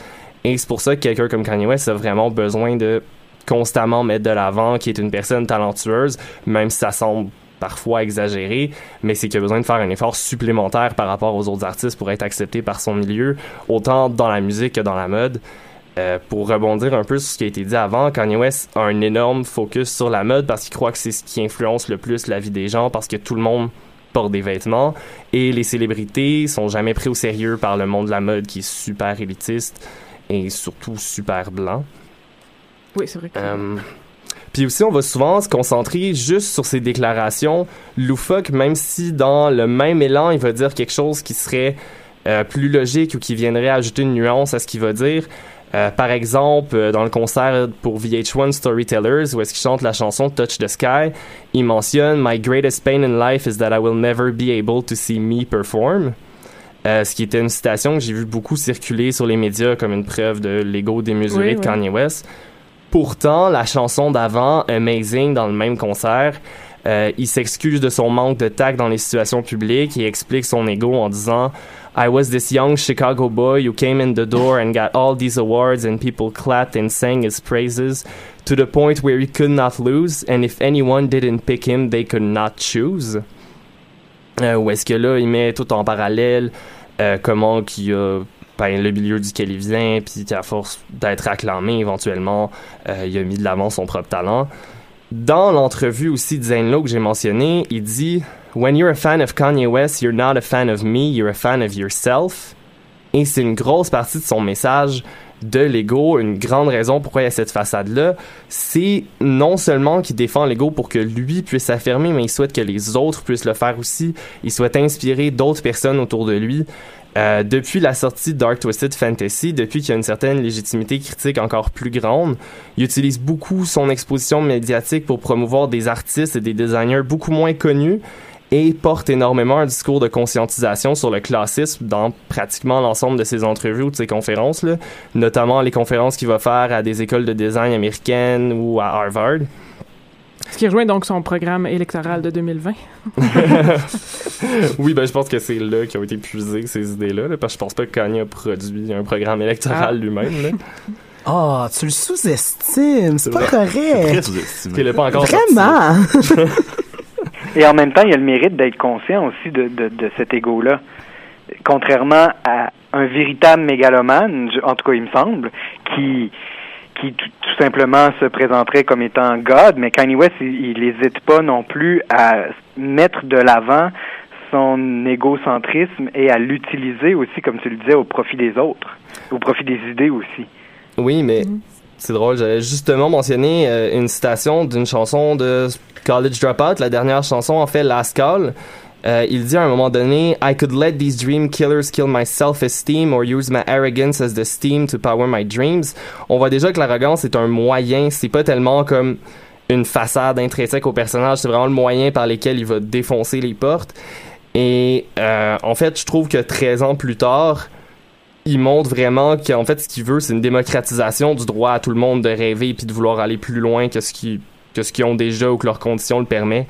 Et c'est pour ça que quelqu'un comme Kanye West a vraiment besoin de constamment mettre de l'avant qui est une personne talentueuse, même si ça semble parfois exagéré, mais c'est qu'il a besoin de faire un effort supplémentaire par rapport aux autres artistes pour être accepté par son milieu, autant dans la musique que dans la mode. Euh, pour rebondir un peu sur ce qui a été dit avant, Kanye West a un énorme focus sur la mode parce qu'il croit que c'est ce qui influence le plus la vie des gens, parce que tout le monde porte des vêtements et les célébrités sont jamais pris au sérieux par le monde de la mode qui est super élitiste et surtout super blanc. Oui, c'est vrai que... Euh, puis aussi, on va souvent se concentrer juste sur ses déclarations loufoques, même si dans le même élan, il va dire quelque chose qui serait euh, plus logique ou qui viendrait ajouter une nuance à ce qu'il va dire. Euh, par exemple, euh, dans le concert pour VH1 Storytellers, où est-ce qu'il chante la chanson Touch the Sky, il mentionne My greatest pain in life is that I will never be able to see me perform. Euh, ce qui était une citation que j'ai vu beaucoup circuler sur les médias comme une preuve de l'ego démesuré Oui, de oui. Kanye West. Pourtant, la chanson d'avant, Amazing, dans le même concert, euh, il s'excuse de son manque de tact dans les situations publiques et explique son ego en disant I was this young Chicago boy who came in the door and got all these awards and people clapped and sang his praises to the point where he could not lose and if anyone didn't pick him, they could not choose. Euh, ou est-ce que là, il met tout en parallèle euh, comment qu'il a ben, le milieu duquel il vient, puis qu'à force d'être acclamé, éventuellement, euh, il a mis de l'avant son propre talent. Dans l'entrevue aussi de Zane Lowe que j'ai mentionné, il dit When you're a fan of Kanye West, you're not a fan of me, you're a fan of yourself. Et c'est une grosse partie de son message de l'ego, une grande raison pourquoi il y a cette façade-là. C'est non seulement qu'il défend l'ego pour que lui puisse s'affirmer, mais il souhaite que les autres puissent le faire aussi. Il souhaite inspirer d'autres personnes autour de lui. Euh, depuis la sortie de Dark Twisted Fantasy, depuis qu'il y a une certaine légitimité critique encore plus grande, il utilise beaucoup son exposition médiatique pour promouvoir des artistes et des designers beaucoup moins connus et porte énormément un discours de conscientisation sur le classisme dans pratiquement l'ensemble de ses entrevues ou de ses conférences, là, notamment les conférences qu'il va faire à des écoles de design américaines ou à Harvard. Ce qui rejoint donc son programme électoral de 2020. oui, ben je pense que c'est là qui ont été puisées ces idées-là, là, parce que je pense pas que Kanye a produit un programme électoral Ah. lui-même. Ah, tu le sous-estimes, c'est pas vrai. Très correct. sous-estimé. Qu'il a pas encore sorti. Vraiment. Et en même temps, il y a le mérite d'être conscient aussi de, de, de cet ego-là. Contrairement à un véritable mégalomane, en tout cas, il me semble, qui qui tout, tout simplement se présenterait comme étant God, mais Kanye West, il n'hésite pas non plus à mettre de l'avant son égocentrisme et à l'utiliser aussi, comme tu le disais, au profit des autres, au profit des idées aussi. Oui, mais c'est drôle. J'avais justement mentionné euh, une citation d'une chanson de College Dropout, la dernière chanson, en fait, Last Call. Euh, il dit à un moment donné, I could let these dream killers kill my self-esteem or use my arrogance as the steam to power my dreams. On voit déjà que l'arrogance est un moyen, c'est pas tellement comme une façade intrinsèque au personnage, c'est vraiment le moyen par lequel il va défoncer les portes. Et euh, en fait, je trouve que 13 ans plus tard, il montre vraiment qu'en fait, ce qu'il veut, c'est une démocratisation du droit à tout le monde de rêver puis de vouloir aller plus loin que ce qu'ils que ce qu'ils ont déjà ou que leurs conditions le permettent.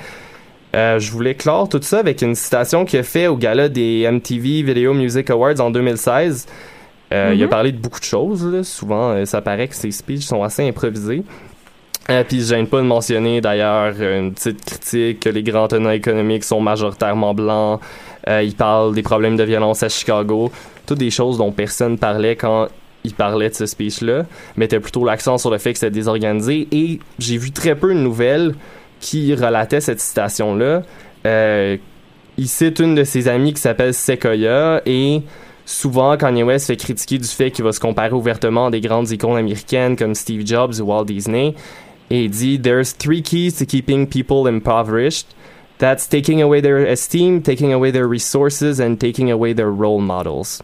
Euh, je voulais clore tout ça avec une citation qu'il a fait au gala des MTV Video Music Awards en 2016. Euh, Il a Mhm. parlé de beaucoup de choses. là. Souvent, euh, ça paraît que ses speeches sont assez improvisés. Euh, Puis je gêne pas de mentionner d'ailleurs une petite critique que les grands tenants économiques sont majoritairement blancs. Euh, il parle des problèmes de violence à Chicago. Toutes des choses dont personne parlait quand il parlait de ce speech-là. Mettait plutôt l'accent sur le fait que c'était désorganisé. Et j'ai vu très peu de nouvelles qui relataient cette citation-là. Euh, il cite une de ses amies qui s'appelle Sequoia et souvent Kanye West fait critiquer du fait qu'il va se comparer ouvertement à des grandes icônes américaines comme Steve Jobs ou Walt Disney. Et il dit There's three keys to keeping people impoverished. That's taking away their esteem, taking away their resources, and taking away their role models.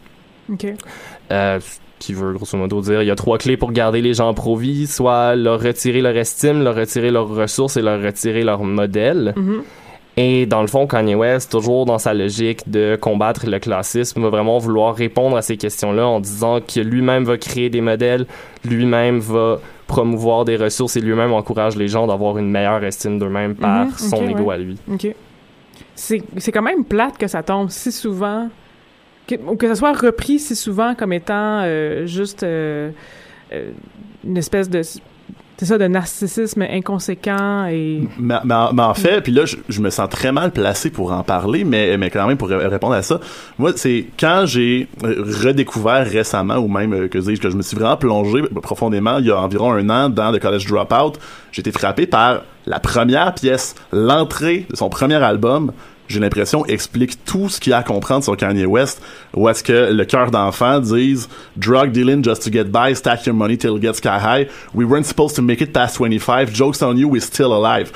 Euh, qui veut grosso modo dire il y a trois clés pour garder les gens pro-vie, soit leur retirer leur estime, leur retirer leurs ressources et leur retirer leur modèle. Mhm. Et dans le fond, Kanye West, toujours dans sa logique de combattre le classisme, va vraiment vouloir répondre à ces questions-là en disant que lui-même va créer des modèles, lui-même va promouvoir des ressources et lui-même encourage les gens d'avoir une meilleure estime d'eux-mêmes par Mhm, son ego ouais. à lui. OK. C'est c'est quand même plate que ça tombe si souvent, que, que ça soit repris si souvent comme étant euh, juste euh, euh, une espèce de... C'est ça, de narcissisme inconséquent et... Mais, en- mais en fait, puis là, je, me sens très mal placé pour en parler, mais, mais quand même pour ré- répondre à ça, moi, c'est quand j'ai redécouvert récemment, ou même que dis-je, que je me suis vraiment plongé profondément il y a environ un an dans The College Dropout, j'ai été frappé par la première pièce, l'entrée de son premier album. J'ai l'impression explique tout ce qu'il y a à comprendre sur Kanye West, où est-ce que le cœur d'enfant dise drug dealing just to get by, stack your money till it gets sky high. We weren't supposed to make it past 25. Jokes on you, we're still alive.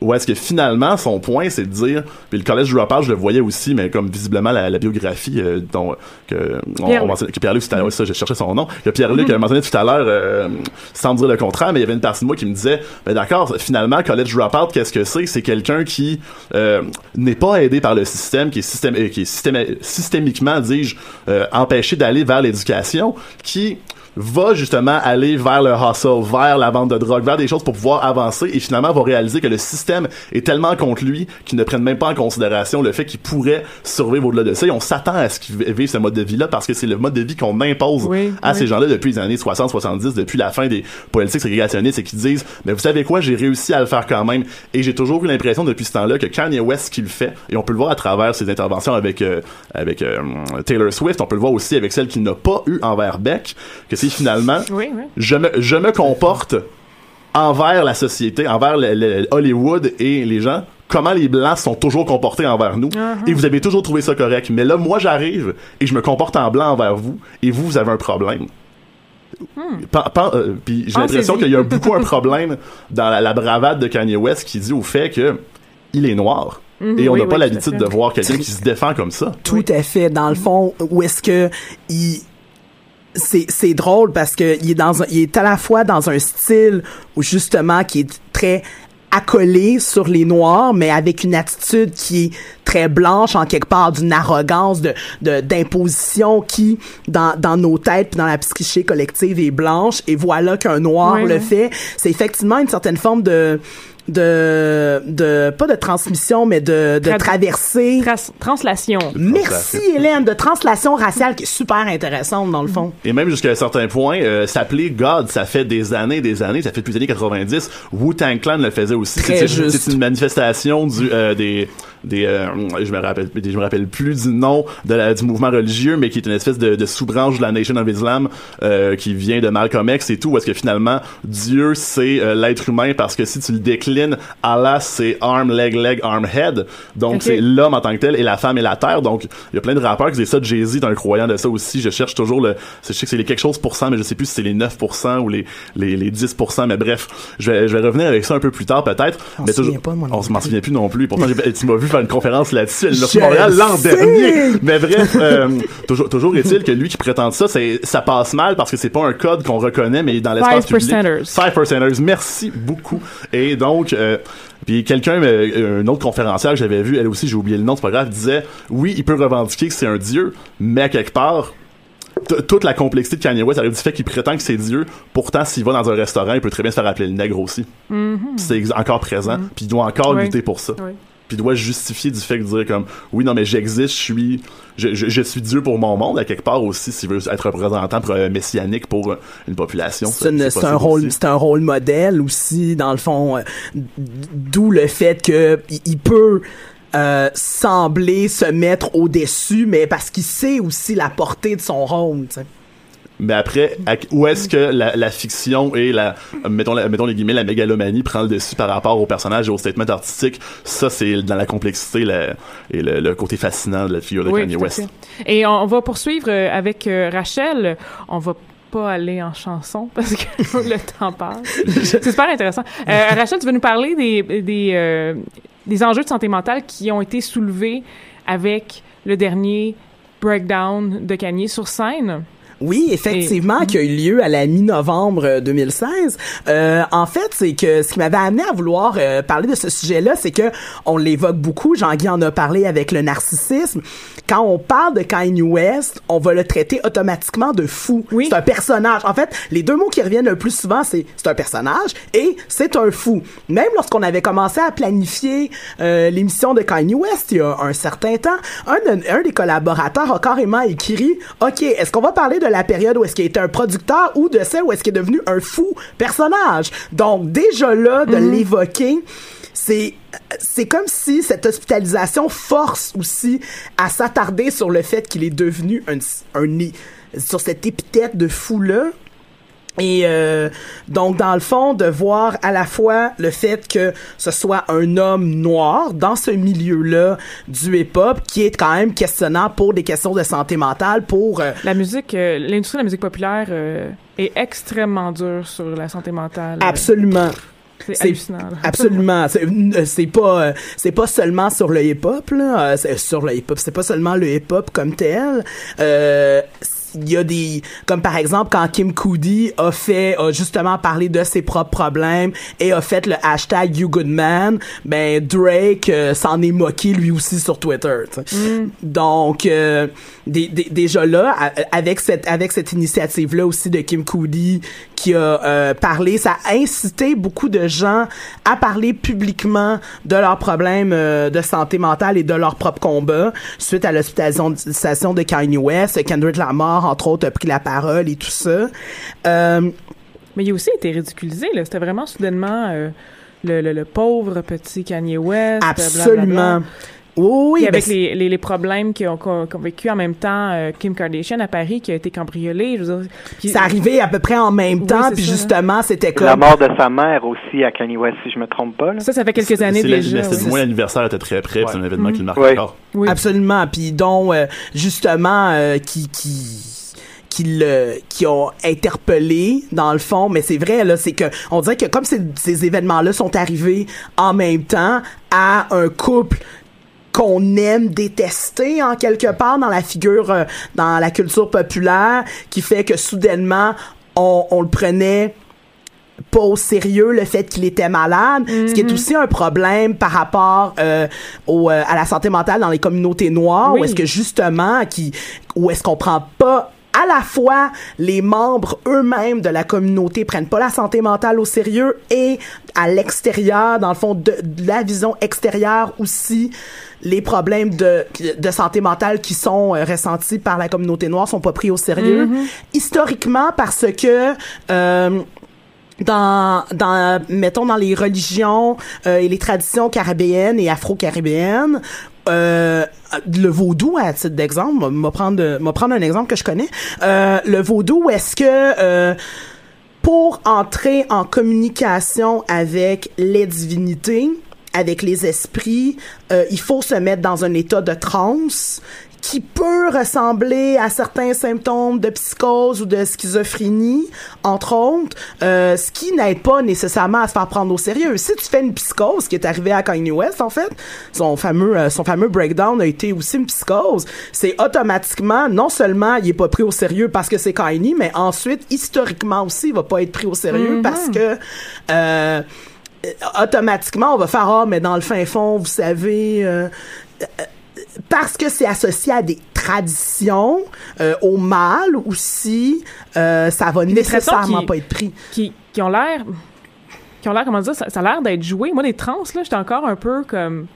Où est-ce que finalement son point c'est de dire, puis le collège dropout je le voyais aussi, mais comme visiblement la, la biographie euh, dont que on, Pierre- on mentionnait- que Pierre-Luc à l'heure, ça je cherchais son nom, que Pierre-Luc a mentionné tout à l'heure euh, sans dire le contraire, mais il y avait une partie de moi qui me disait, ben d'accord, finalement college dropout qu'est-ce que c'est? C'est quelqu'un qui euh, n'est pas aidé par le système, qui est système, euh, qui est systéma- systémiquement dis-je euh, empêché d'aller vers l'éducation, qui va justement aller vers le hustle, vers la vente de drogue, vers des choses pour pouvoir avancer et finalement va réaliser que le système est tellement contre lui qu'il ne prenne même pas en considération le fait qu'il pourrait survivre au-delà de ça. Et on s'attend à ce qu'il vive ce mode de vie-là parce que c'est le mode de vie qu'on impose Oui, à oui. ces gens-là depuis les années 60-70, depuis la fin des politiques ségrégationnistes et qui disent, mais vous savez quoi, j'ai réussi à le faire quand même. Et j'ai toujours eu l'impression depuis ce temps-là que Kanye West qui le fait, et on peut le voir à travers ses interventions avec euh, avec euh, Taylor Swift, on peut le voir aussi avec celle qu'il n'a pas eu envers Beck, que c'est finalement Oui, oui. je me, je me comporte envers la société, envers le- le- Hollywood et les gens, comment les blancs sont toujours comportés envers nous. Uh-huh. Et vous avez toujours trouvé ça correct. Mais là, moi, j'arrive et je me comporte en blanc envers vous et vous, vous avez un problème. Pen- euh, Puis j'ai Pensez-y. l'impression qu'il y a beaucoup un problème dans la, la bravade de Kanye West qui dit au fait que il est noir. Mhm, Et on oui, n'a pas oui, l'habitude de voir quelqu'un qui se défend comme ça. Tout à fait. Dans le fond, où est-ce que il c'est c'est drôle parce que il est dans un, il est à la fois dans un style où justement qui est très accolé sur les noirs, mais avec une attitude qui est très blanche en quelque part, d'une arrogance, de de- d'imposition qui dans dans nos têtes, puis dans la psyché collective est blanche. Et voilà qu'un noir le fait. C'est effectivement une certaine forme de de de pas de transmission, mais de de Trad- traversée. Tras- translation. Merci Hélène de translation raciale qui est super intéressante dans le fond. Et même jusqu'à un certain point, euh, s'appeler God, ça fait des années, des années, ça fait depuis les années 90. Wu-Tang Clan le faisait aussi. Très C'est- juste. C'est une manifestation du euh, des des euh, je me rappelle je me rappelle plus du nom de la, du mouvement religieux mais qui est une espèce de, de sous-branche de la Nation of Islam euh, qui vient de Malcolm X et tout est-ce que finalement Dieu c'est euh, l'être humain parce que si tu le déclines Allah c'est arm leg leg arm head. Donc c'est l'homme en tant que tel et la femme et la terre. Donc il y a plein de rappeurs qui disent ça. Jay-Z est un croyant de ça aussi. Je cherche toujours le je sais que c'est les quelque chose pour cent mais je sais plus si c'est les 9% ou les les, les 10% mais bref. Je vais je vais revenir avec ça un peu plus tard peut-être. On mais toujours on se m'en souvient plus non plus. Pourtant tu m'as vu faire une conférence là-dessus à l'Université Montréal l'an dernier mais bref euh, toujours toujours est-il que lui qui prétend ça c'est ça passe mal parce que c'est pas un code qu'on reconnaît mais dans l'espace Five public percenters. Five percenters merci beaucoup et donc euh, puis quelqu'un, euh, une autre conférencière que j'avais vue, elle aussi, j'ai oublié le nom, c'est pas grave, disait, oui, il peut revendiquer que c'est un dieu, mais à quelque part, toute la complexité de Kanye West arrive du fait qu'il prétend que c'est Dieu. Pourtant, s'il va dans un restaurant, il peut très bien se faire appeler le nègre aussi. C'est ex- encore présent, puis il doit encore Oui. lutter pour ça. Oui. Puis doit justifier du fait de dire comme oui non mais j'existe, je suis je, je, je suis Dieu pour mon monde à quelque part aussi s'il veut être représentant pour, euh, messianique pour euh, une population. C'est un rôle, c'est un rôle modèle aussi dans le fond. euh, D'où le fait que il- il peut euh, sembler se mettre au-dessus, mais parce qu'il sait aussi la portée de son rôle. tu sais. Mais après, où est-ce que la, la fiction et la, mettons, la- mettons les guillemets, la mégalomanie prend le dessus par rapport au personnage et au statement artistique? Ça, c'est dans la complexité la- et le, le côté fascinant de la figure de Oui, Kanye West. Et on, va poursuivre euh, avec euh, Rachel. On va pas aller en chanson parce que le temps passe. C'est super intéressant. Euh, Rachel, tu veux nous parler des, des, euh, des enjeux de santé mentale qui ont été soulevés avec le dernier breakdown de Kanye sur scène? Oui, effectivement, qui a eu lieu à la mi-novembre euh, 2016. Euh, en fait, c'est que ce qui m'avait amené à vouloir euh, parler de ce sujet-là, c'est que on l'évoque beaucoup. Jean-Guy en a parlé avec le narcissisme. Quand on parle de Kanye West, on va le traiter automatiquement de fou. Oui. C'est un personnage. En fait, les deux mots qui reviennent le plus souvent, c'est c'est un personnage et c'est un fou. Même lorsqu'on avait commencé à planifier euh, l'émission de Kanye West il y a un certain temps, un, de- un des collaborateurs a carrément écrit OK, est-ce qu'on va parler de la période où est-ce qu'il était un producteur ou de celle où est-ce qu'il est devenu un fou personnage. Donc déjà là de l'évoquer c'est c'est comme si cette hospitalisation force aussi à s'attarder sur le fait qu'il est devenu un, un sur cette épithète de fou là et euh, donc, dans le fond, de voir à la fois le fait que ce soit un homme noir dans ce milieu-là du hip-hop, qui est quand même questionnant pour des questions de santé mentale, pour... euh, La musique, euh, l'industrie de la musique populaire euh, est extrêmement dure sur la santé mentale. absolument. C'est. Absolument, c'est pas c'est pas seulement sur le hip-hop là, sur le hip-hop, c'est pas seulement le hip-hop comme tel. Euh, il y a des comme par exemple quand Kim Coody a fait a justement parlé de ses propres problèmes et a fait le hashtag You Good Man, ben Drake euh, s'en est moqué lui aussi sur Twitter. sais. Donc euh, des- des- déjà là avec cette avec cette initiative là aussi de Kim Coody qui a euh, parlé, ça a incité beaucoup de gens à parler publiquement de leurs problèmes euh, de santé mentale et de leur propre combat suite à l'hospitalisation de Kanye West. Kendrick Lamar, entre autres, a pris la parole et tout ça. Euh, Mais il a aussi été ridiculisé. là. C'était vraiment soudainement euh, le, le- le pauvre petit Kanye West. absolument. blablabla. Oui, ben, avec les, les, les problèmes qui ont, vécu en même temps, euh, Kim Kardashian à Paris qui a été cambriolée. Je veux dire, puis- c'est arrivé à peu près en même Oui, temps, puis ça. justement, c'était La comme... mort de sa mère aussi à Kanye West, si je me trompe pas. Là. Ça, ça fait quelques années C'est la- déjà. c'était moins l'anniversaire était très près, puis c'est un événement qui le marque Ouais. encore. Oui. Absolument. Puis dont euh, justement euh, qui qui qui le qui ont interpellé dans le fond mais c'est vrai là c'est que on dirait que comme ces, ces événements là sont arrivés en même temps à un couple qu'on aime détester en quelque part dans la figure euh, dans la culture populaire qui fait que soudainement on, on le prenait pas au sérieux le fait qu'il était malade, ce qui est aussi un problème par rapport euh, au, euh, à la santé mentale dans les communautés noires, Oui. où est-ce que justement, qui, où est-ce qu'on prend pas à la fois les membres eux-mêmes de la communauté prennent pas la santé mentale au sérieux et à l'extérieur, dans le fond, de, de la vision extérieure aussi, les problèmes de, de santé mentale qui sont euh, ressentis par la communauté noire sont pas pris au sérieux. Historiquement, parce que euh, dans, dans, mettons, dans les religions euh, et les traditions caribéennes et afro-caribéennes, euh, le vaudou, à titre d'exemple, m'a prendre, un exemple que je connais. Euh, le vaudou, est-ce que euh, pour entrer en communication avec les divinités, avec les esprits, il faut se mettre dans un état de transe? Qui peut ressembler à certains symptômes de psychose ou de schizophrénie, entre autres, euh, ce qui n'aide pas nécessairement à se faire prendre au sérieux. Si tu fais une psychose, ce qui est arrivé à Kanye West, en fait, son fameux, euh, son fameux breakdown a été aussi une psychose, c'est automatiquement, non seulement il est pas pris au sérieux parce que c'est Kanye, mais ensuite, historiquement aussi, il va pas être pris au sérieux parce que... Euh, euh, automatiquement, on va faire ah, mais dans le fin fond, vous savez, euh, euh, parce que c'est associé à des traditions, euh, au mal aussi, euh, ça va nécessairement qui- pas être pris. qui, qui ont l'air qui ont l'air comment dire ça, ça a l'air d'être joué moi les trans là j'étais encore un peu comme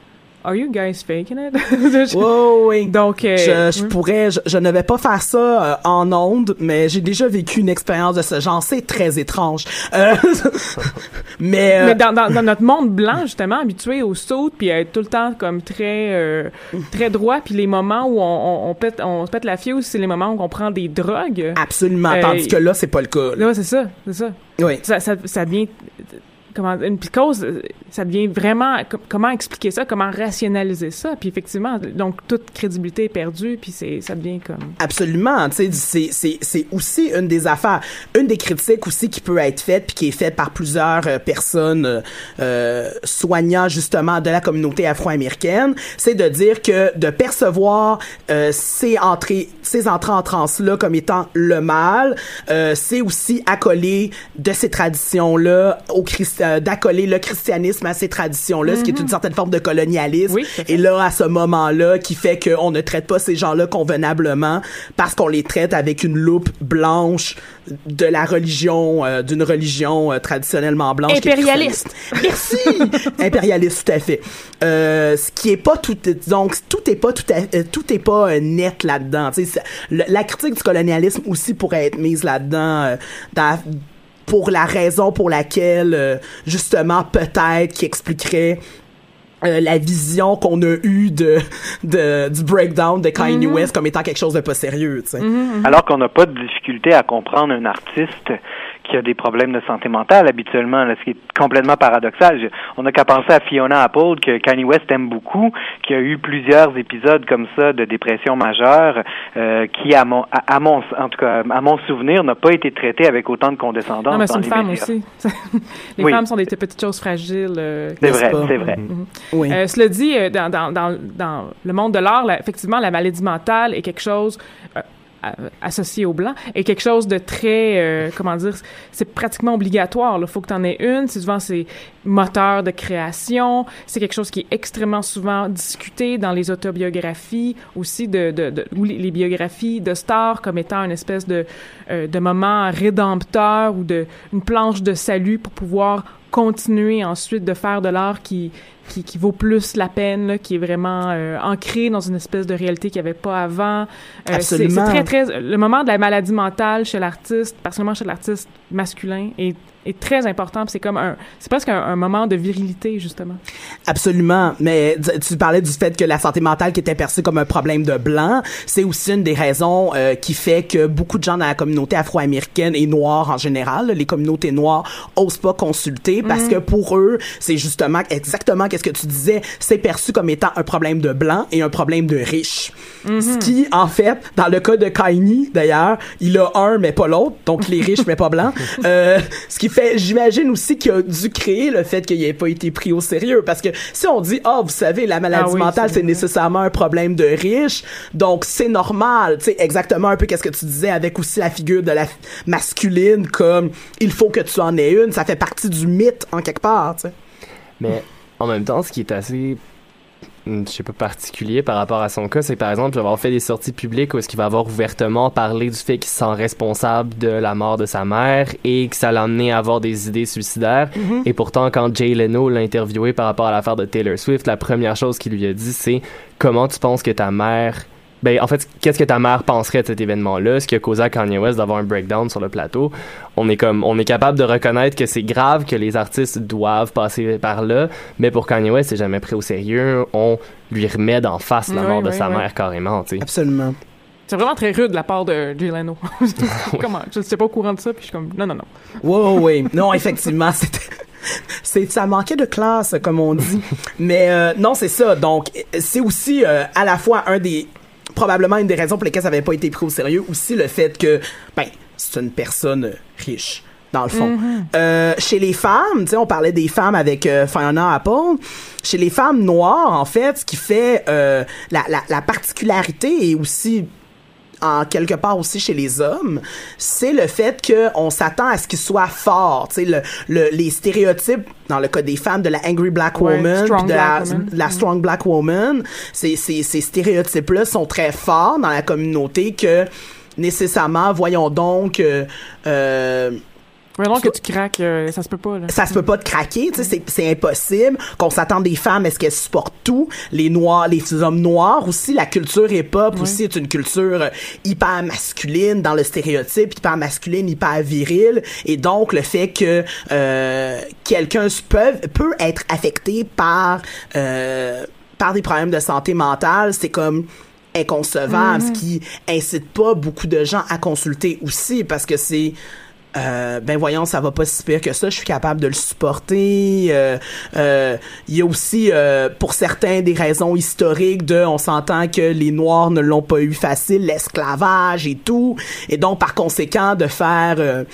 are you guys faking it? Je- Oh, oui. donc euh, Je, je oui. pourrais, je, je ne vais pas faire ça euh, en onde, mais j'ai déjà vécu une expérience de ce genre. C'est très étrange. Euh, mais, mais dans, dans, dans notre monde blanc justement habitué au saut puis à être tout le temps comme très très droit puis les moments où on, on, on pète on se pète la fuse c'est les moments où on prend des drogues absolument. tandis que là, c'est pas le cas. là. là c'est ça c'est ça Oui. ça, ça, ça devient comment une psychose euh, ça devient vraiment co- comment expliquer ça comment rationaliser ça? Puis effectivement donc toute crédibilité est perdue puis c'est ça devient comme Absolument, tu sais, c'est c'est aussi une des affaires, une des critiques aussi qui peut être faite puis qui est faite par plusieurs euh, personnes euh, justement de la communauté afro-américaine, c'est de dire que de percevoir euh, ces entrées ces entrées en transe là comme étant le mal, c'est aussi accoler de ces traditions là au Christ euh, d'accoler le christianisme à ces traditions là, ce qui est une certaine forme de colonialisme. Oui. Et là, à ce moment-là, qui fait qu'on ne traite pas ces gens-là convenablement parce qu'on les traite avec une loupe blanche de la religion, euh, d'une religion euh, traditionnellement blanche. Impérialiste. Merci! Impérialiste, tout à fait. Euh, ce qui est pas tout, donc, tout est pas tout à- tout est pas net là-dedans. La critique du colonialisme aussi pourrait être mise là-dedans, euh, dans- pour la raison pour laquelle, euh, justement, peut-être qui expliquerait euh, la vision qu'on a eue de, de du breakdown de Kanye West comme étant quelque chose de pas sérieux, tu sais. Alors qu'on n'a pas de difficulté à comprendre un artiste qui a des problèmes de santé mentale habituellement, là, ce qui est complètement paradoxal. Je- on n'a qu'à penser à Fiona Apple, que Kanye West aime beaucoup, qui a eu plusieurs épisodes comme ça de dépression majeure, euh, qui, à mon, à, à mon, en tout cas, à mon souvenir, n'a pas été traité avec autant de condescendance non mais c'est une les femme médias. aussi les Oui. femmes sont des petites choses fragiles euh, C'est vrai, c'est vrai. Oui. Euh, cela dit, dans, dans, dans, dans le monde de l'art, effectivement, la maladie mentale est quelque chose euh, associé au blanc est quelque chose de très, euh, comment dire, c'est pratiquement obligatoire. Il faut que tu en aies une. C'est souvent c'est moteur de création. C'est quelque chose qui est extrêmement souvent discuté dans les autobiographies aussi de, de, ou les, les biographies de stars comme étant une espèce de euh, de moment rédempteur ou de une planche de salut pour pouvoir continuer ensuite de faire de l'art qui qui, qui vaut plus la peine, là, qui est vraiment euh, ancré dans une espèce de réalité qu'il n'y avait pas avant. Euh, c'est- Absolument. C'est très, très... Le moment de la maladie mentale chez l'artiste, personnellement chez l'artiste masculin, est, est très important. C'est comme un... C'est presque un, un moment de virilité, justement. Absolument, mais tu- parlais du fait que la santé mentale qui était perçue comme un problème de blanc, c'est aussi une des raisons euh, qui fait que beaucoup de gens dans la communauté afro-américaine et noire en général, les communautés noires osent pas consulter parce que pour eux, c'est justement exactement qu'est-ce que tu disais, c'est perçu comme étant un problème de blanc et un problème de riche. Ce qui, en fait, dans le cas de Kanye, d'ailleurs, il a un mais pas l'autre, donc les riches mais pas blancs. Euh, ce qui fait, j'imagine aussi qu'il a dû créer le fait qu'il ait pas été pris au sérieux, parce que si on dit, ah, vous savez, la maladie Ah oui, mentale, c'est nécessairement un problème de riche, donc c'est normal, tu sais, exactement un peu qu'est-ce que tu disais avec aussi la figure de la f- masculine, comme il faut que tu en aies une, ça fait partie du mythe en quelque part, tu sais. Mais en même temps, ce qui est assez, hum, je sais pas, particulier par rapport à son cas, c'est par exemple avoir fait des sorties publiques où est-ce qu'il va avoir ouvertement parlé du fait qu'il se sent responsable de la mort de sa mère et que ça l'a amené à avoir des idées suicidaires. Et pourtant, quand Jay Leno l'a interviewé par rapport à l'affaire de Taylor Swift, la première chose qu'il lui a dit, c'est comment tu penses que ta mère ben, en fait, qu'est-ce que ta mère penserait de cet événement-là, ce qui a causé à Kanye West d'avoir un breakdown sur le plateau? On est comme, on est capable de reconnaître que c'est grave que les artistes doivent passer par là, mais pour Kanye West, c'est jamais pris au sérieux. On lui remet d'en face la Oui, mort de oui, sa oui. mère carrément, tu sais. Absolument. C'est vraiment très rude de la part de Jay Leno. Comment? Je n'étais pas au courant de ça, puis je suis comme, non, non, non. Ouais, ouais, ouais. Non, effectivement, c'était. C'est, ça manquait de classe, comme on dit. Mais euh, non, c'est ça. Donc, c'est aussi euh, à la fois un des probablement une des raisons pour lesquelles ça n'avait pas été pris au sérieux, aussi le fait que, ben, c'est une personne riche dans le fond. Euh, chez les femmes, tu sais, on parlait des femmes avec euh, Fiona Apple. Chez les femmes noires, en fait, ce qui fait euh, la, la, la particularité et aussi en quelque part aussi chez les hommes, c'est le fait que on s'attend à ce qu'ils soient forts. Tu sais, le, le- les stéréotypes dans le cas des femmes de la angry black woman, de la, woman. la strong black woman, ces, ces, ces stéréotypes-là sont très forts dans la communauté que nécessairement, voyons donc, euh, euh, Vraiment que tu craques, euh, ça se peut pas, là. ça se peut pas de craquer, tu sais, c'est- c'est impossible. Qu'on s'attend des femmes, est-ce qu'elles supportent tout? Les noirs, les hommes noirs aussi, la culture hip-hop aussi est une culture euh, hyper masculine dans le stéréotype, hyper masculine, hyper viril. Et donc, le fait que euh, quelqu'un peut, peut être affecté par, euh, par des problèmes de santé mentale, c'est comme inconcevable, ce qui incite pas beaucoup de gens à consulter aussi, parce que c'est euh, ben voyons, ça va pas si pire que ça, je suis capable de le supporter. Euh, euh, Il y a aussi, euh, pour certains, des raisons historiques de, on s'entend que les Noirs ne l'ont pas eu facile, l'esclavage et tout. Et donc, par conséquent, de faire... euh,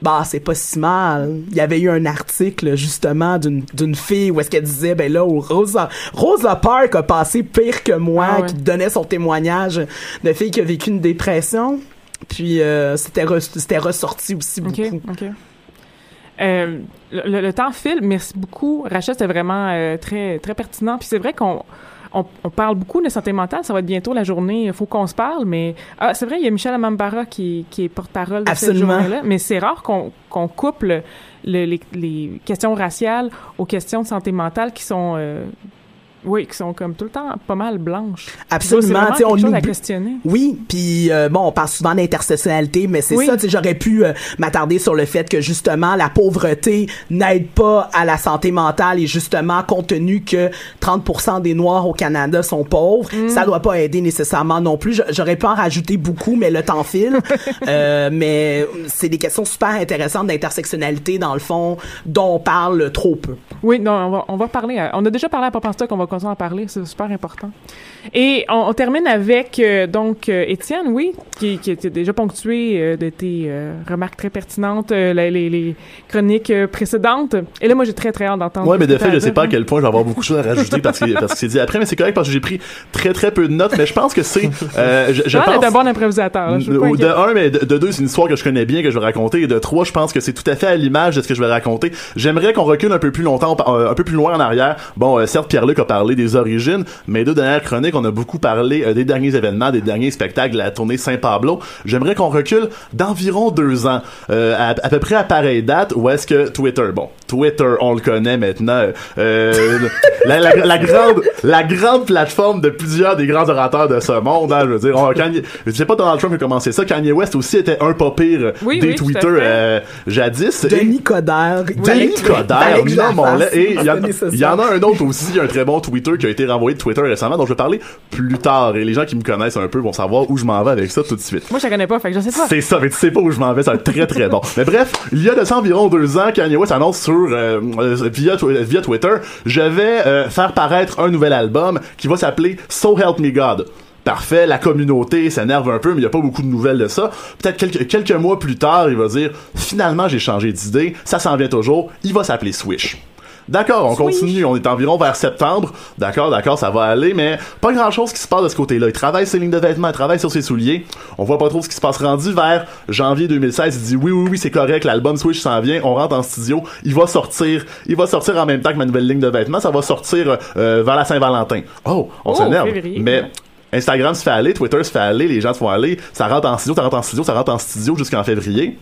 bah, c'est pas si mal. Il y avait eu un article, justement, d'une, d'une fille où est-ce qu'elle disait, ben là, où Rosa, Rosa Parks a passé pire que moi, Ah ouais. qui donnait son témoignage de fille qui a vécu une dépression. Puis, euh, c'était, re- c'était ressorti aussi beaucoup. Euh, le, le temps file. Merci beaucoup. Rachel, c'était vraiment euh, très, très pertinent. Puis c'est vrai qu'on on, on parle beaucoup de santé mentale. Ça va être bientôt la journée. Il faut qu'on se parle. Mais ah, c'est vrai, il y a Michel Amambara qui, qui est porte-parole de cette journée-là. Mais c'est rare qu'on qu'on couple le- les, les questions raciales aux questions de santé mentale qui sont... oui, qui sont comme tout le temps pas mal blanches. Absolument, tu sais, on chose à oublie- questionner. Oui, puis euh, bon, on parle souvent d'intersectionnalité, mais c'est Oui. ça, tu j'aurais pu euh, m'attarder sur le fait que justement la pauvreté n'aide pas à la santé mentale et justement compte tenu que 30% des noirs au Canada sont pauvres, Mm. ça doit pas aider nécessairement non plus. J'aurais pu en rajouter beaucoup, mais le temps file. Euh, mais c'est des questions super intéressantes d'intersectionnalité dans le fond dont on parle trop peu. Oui, non, on va, on va parler. à- on a déjà parlé à Pop en Stock, on va continuer à parler, c'est super important. Et on, on termine avec, euh, donc, euh, Étienne, oui, qui, qui était déjà ponctué euh, de tes remarques très pertinentes, les, chroniques précédentes. Et là, moi, j'ai très, très hâte d'entendre. Ouais, mais de fait, je sais dire. pas à quel point je vais avoir beaucoup de choses à rajouter parce que, parce que c'est dit après, mais c'est correct parce que j'ai pris très très peu de notes, mais je pense que c'est, je, je pense, un bon improvisateur. là, je de un, mais de, de deux, c'est une histoire que je connais bien, que je vais raconter. Et de trois, je pense que c'est tout à fait à l'image de ce que je vais raconter. J'aimerais qu'on recule un peu plus longtemps, un peu plus loin en arrière. Bon, certes, Pierre-Luc a parlé des origines, mais deux dernières chroniques, on a beaucoup parlé euh, des derniers événements, des derniers spectacles, de la tournée Saint-Pablo. J'aimerais qu'on recule d'environ deux ans, euh, à, à peu près à pareille date, où est-ce que Twitter, bon, Twitter, on le connaît maintenant, euh, la, la, la grande, la grande plateforme de plusieurs des grands orateurs de ce monde, hein, je veux dire, on, Kanye, je sais pas Donald Trump qui a commencé ça, Kanye West aussi était un pas pire Oui, des oui, Twitter euh, jadis. Denis Coderre. Denis Coderre, nommons-le. fasse. Et il y, y en a un autre aussi, un très bon Twitter qui a été renvoyé de Twitter récemment, dont je vais parler parler plus tard. Et les gens qui me connaissent un peu vont savoir où je m'en vais avec ça tout de suite. Moi, je la connais pas, fait que je sais pas. C'est ça, mais tu sais pas où je m'en vais, être très très bon. Mais bref, il y a de ça environ deux ans, Kanye West annonce sur euh, euh, via Twitter, je vais euh, faire paraître un nouvel album qui va s'appeler So Help Me God. Parfait, la communauté s'énerve un peu, mais il n'y a pas beaucoup de nouvelles de ça. Peut-être quelques, quelques mois plus tard, il va dire finalement j'ai changé d'idée, ça s'en vient toujours, il va s'appeler Swish. D'accord, on continue, on est environ vers septembre. D'accord, d'accord, ça va aller, mais pas grand chose qui se passe de ce côté-là. Il travaille ses lignes de vêtements, il travaille sur ses souliers. On voit pas trop ce qui se passe rendu vers janvier 2016. Il dit oui, oui, oui, c'est correct, l'album Switch s'en vient, on rentre en studio, il va sortir, il va sortir en même temps que ma nouvelle ligne de vêtements, ça va sortir euh, vers la Saint-Valentin. Oh, on Oh, s'énerve. Mais Instagram se fait aller, Twitter se fait aller, les gens se font aller, ça rentre en studio, ça rentre en studio, ça rentre en studio jusqu'en février.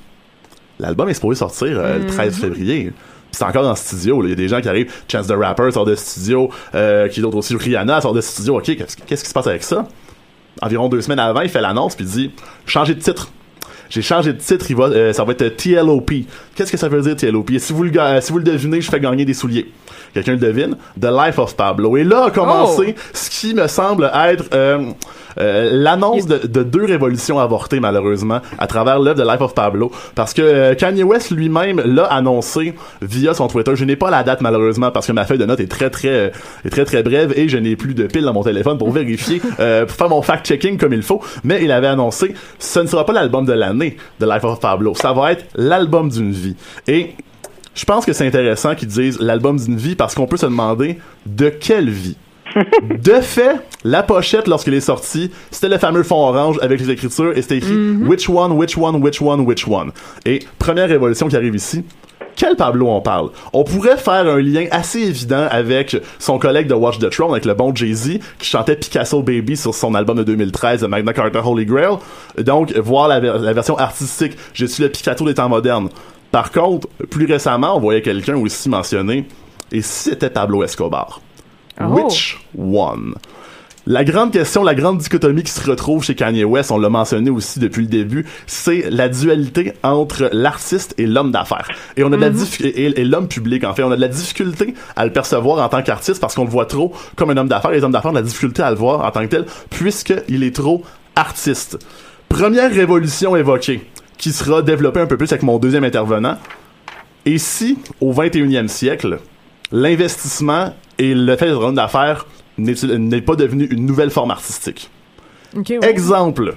L'album est supposé sortir euh, le 13 février. C'est encore en studio. là. Il y a des gens qui arrivent. Chance the Rapper sort de studio. Euh, qui d'autre aussi? Rihanna sort de studio. OK, qu'est-ce qui se passe avec ça? Environ deux semaines avant, il fait l'annonce puis il dit « Changer de titre. » J'ai changé de titre, il va, euh, ça va être TLOP. Qu'est-ce que ça veut dire TLOP? Si vous le, si vous le devinez, je fais gagner des souliers. Quelqu'un le devine? The Life of Pablo. Et là a commencé ce qui me semble être euh, euh, l'annonce de, de deux révolutions avortées malheureusement à travers l'œuvre de Life of Pablo. Parce que euh, Kanye West lui-même l'a annoncé via son Twitter. Je n'ai pas la date malheureusement parce que ma feuille de notes est très très est très très brève et je n'ai plus de piles dans mon téléphone pour vérifier, pour faire mon fact-checking comme il faut. Mais il avait annoncé, ce ne sera pas l'album de l'année de Life of Pablo. Ça va être l'album d'une vie. Et je pense que c'est intéressant qu'ils disent l'album d'une vie parce qu'on peut se demander de quelle vie. De fait, la pochette, lorsqu'elle est sortie, c'était le fameux fond orange avec les écritures et c'était écrit Which one, which one, which one, which one? Et première révolution qui arrive ici. Quel Pablo on parle? On pourrait faire un lien assez évident avec son collègue de Watch the Throne, avec le bon Jay-Z, qui chantait Picasso Baby sur son album de 2013, de Magna Carta Holy Grail. Donc, voir la, ver- la version artistique, je suis le Picasso des temps modernes. Par contre, plus récemment, on voyait quelqu'un aussi mentionné, et c'était Pablo Escobar? Oh. Which one? La grande question, la grande dichotomie qui se retrouve chez Kanye West, on l'a mentionné aussi depuis le début, c'est la dualité entre l'artiste et l'homme d'affaires. Et on a de la diffi- et, et l'homme public en fait, on a de la difficulté à le percevoir en tant qu'artiste parce qu'on le voit trop comme un homme d'affaires. Les hommes d'affaires ont de la difficulté à le voir en tant que tel puisqu'il est trop artiste. Première révolution évoquée qui sera développée un peu plus avec mon deuxième intervenant. Et si, au 21e siècle, l'investissement et le fait un homme d'affaires n'est pas devenu une nouvelle forme artistique? Ouais. Exemple.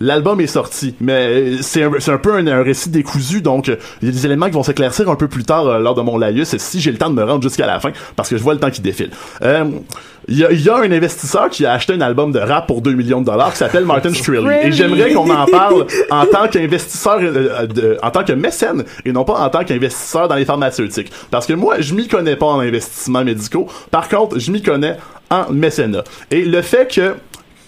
L'album est sorti, mais euh, c'est un, peu un, un récit décousu, donc euh, il y a des éléments qui vont s'éclaircir un peu plus tard euh, lors de mon laïus, si j'ai le temps de me rendre jusqu'à la fin, parce que je vois le temps qui défile. Euh, Il y, a, il y a un investisseur qui a acheté un album de rap pour 2 millions de dollars qui s'appelle Martin Shkreli. Et j'aimerais qu'on en parle en tant qu'investisseur, euh, en tant que mécène, et non pas en tant qu'investisseur dans les pharmaceutiques. Parce que moi, je m'y connais pas en investissements médicaux. Par contre, je m'y connais en mécénat. Et le fait que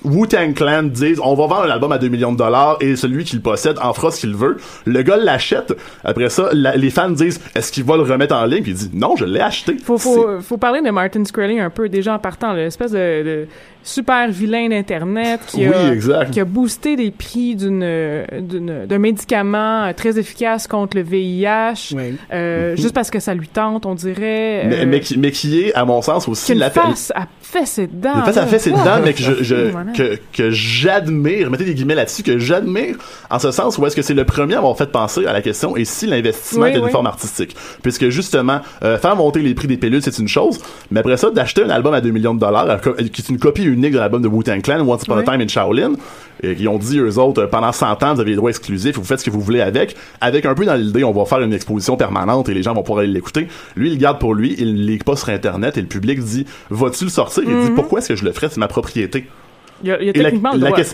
Wu-Tang Clan disent on va vendre un album à 2 millions de dollars et celui qui le possède en fera ce qu'il veut. Le gars l'achète. Après ça, la- les fans disent est-ce qu'il va le remettre en ligne? Puis il dit non, je l'ai acheté. Faut, faut, faut parler de Martin Shkreli un peu déjà en partant, l'espèce de, de super vilain d'Internet qui, Oui, a, qui a boosté les prix d'un médicament euh, très efficace contre le VIH, Oui. euh, juste parce que ça lui tente, on dirait. Mhm. Mais, euh, mais, qui, mais qui est, à mon sens, aussi la face à fait ses dents. Fait, ça là. fait ses dents, mais que je, je- Voilà. que, que j'admire, mettez des guillemets là-dessus, que j'admire en ce sens où est-ce que c'est le premier à avoir fait penser à la question et si l'investissement Oui, était une forme artistique? Puisque justement, euh, faire monter les prix des pilules, c'est une chose, mais après ça, d'acheter un album à 2 millions de dollars, qui est une copie unique de l'album de Wu-Tang Clan, Once Upon a. Time in Shaolin, et qui ont dit eux autres, pendant 100 ans, vous avez les droits exclusifs, vous faites ce que vous voulez avec, avec un peu dans l'idée, on va faire une exposition permanente et les gens vont pouvoir aller l'écouter. Lui, il le garde pour lui, il ne pas sur Internet et le public dit, vas-tu le sortir? Il dit, pourquoi est-ce que je le ferais? C'est ma propriété. Il y a, il y a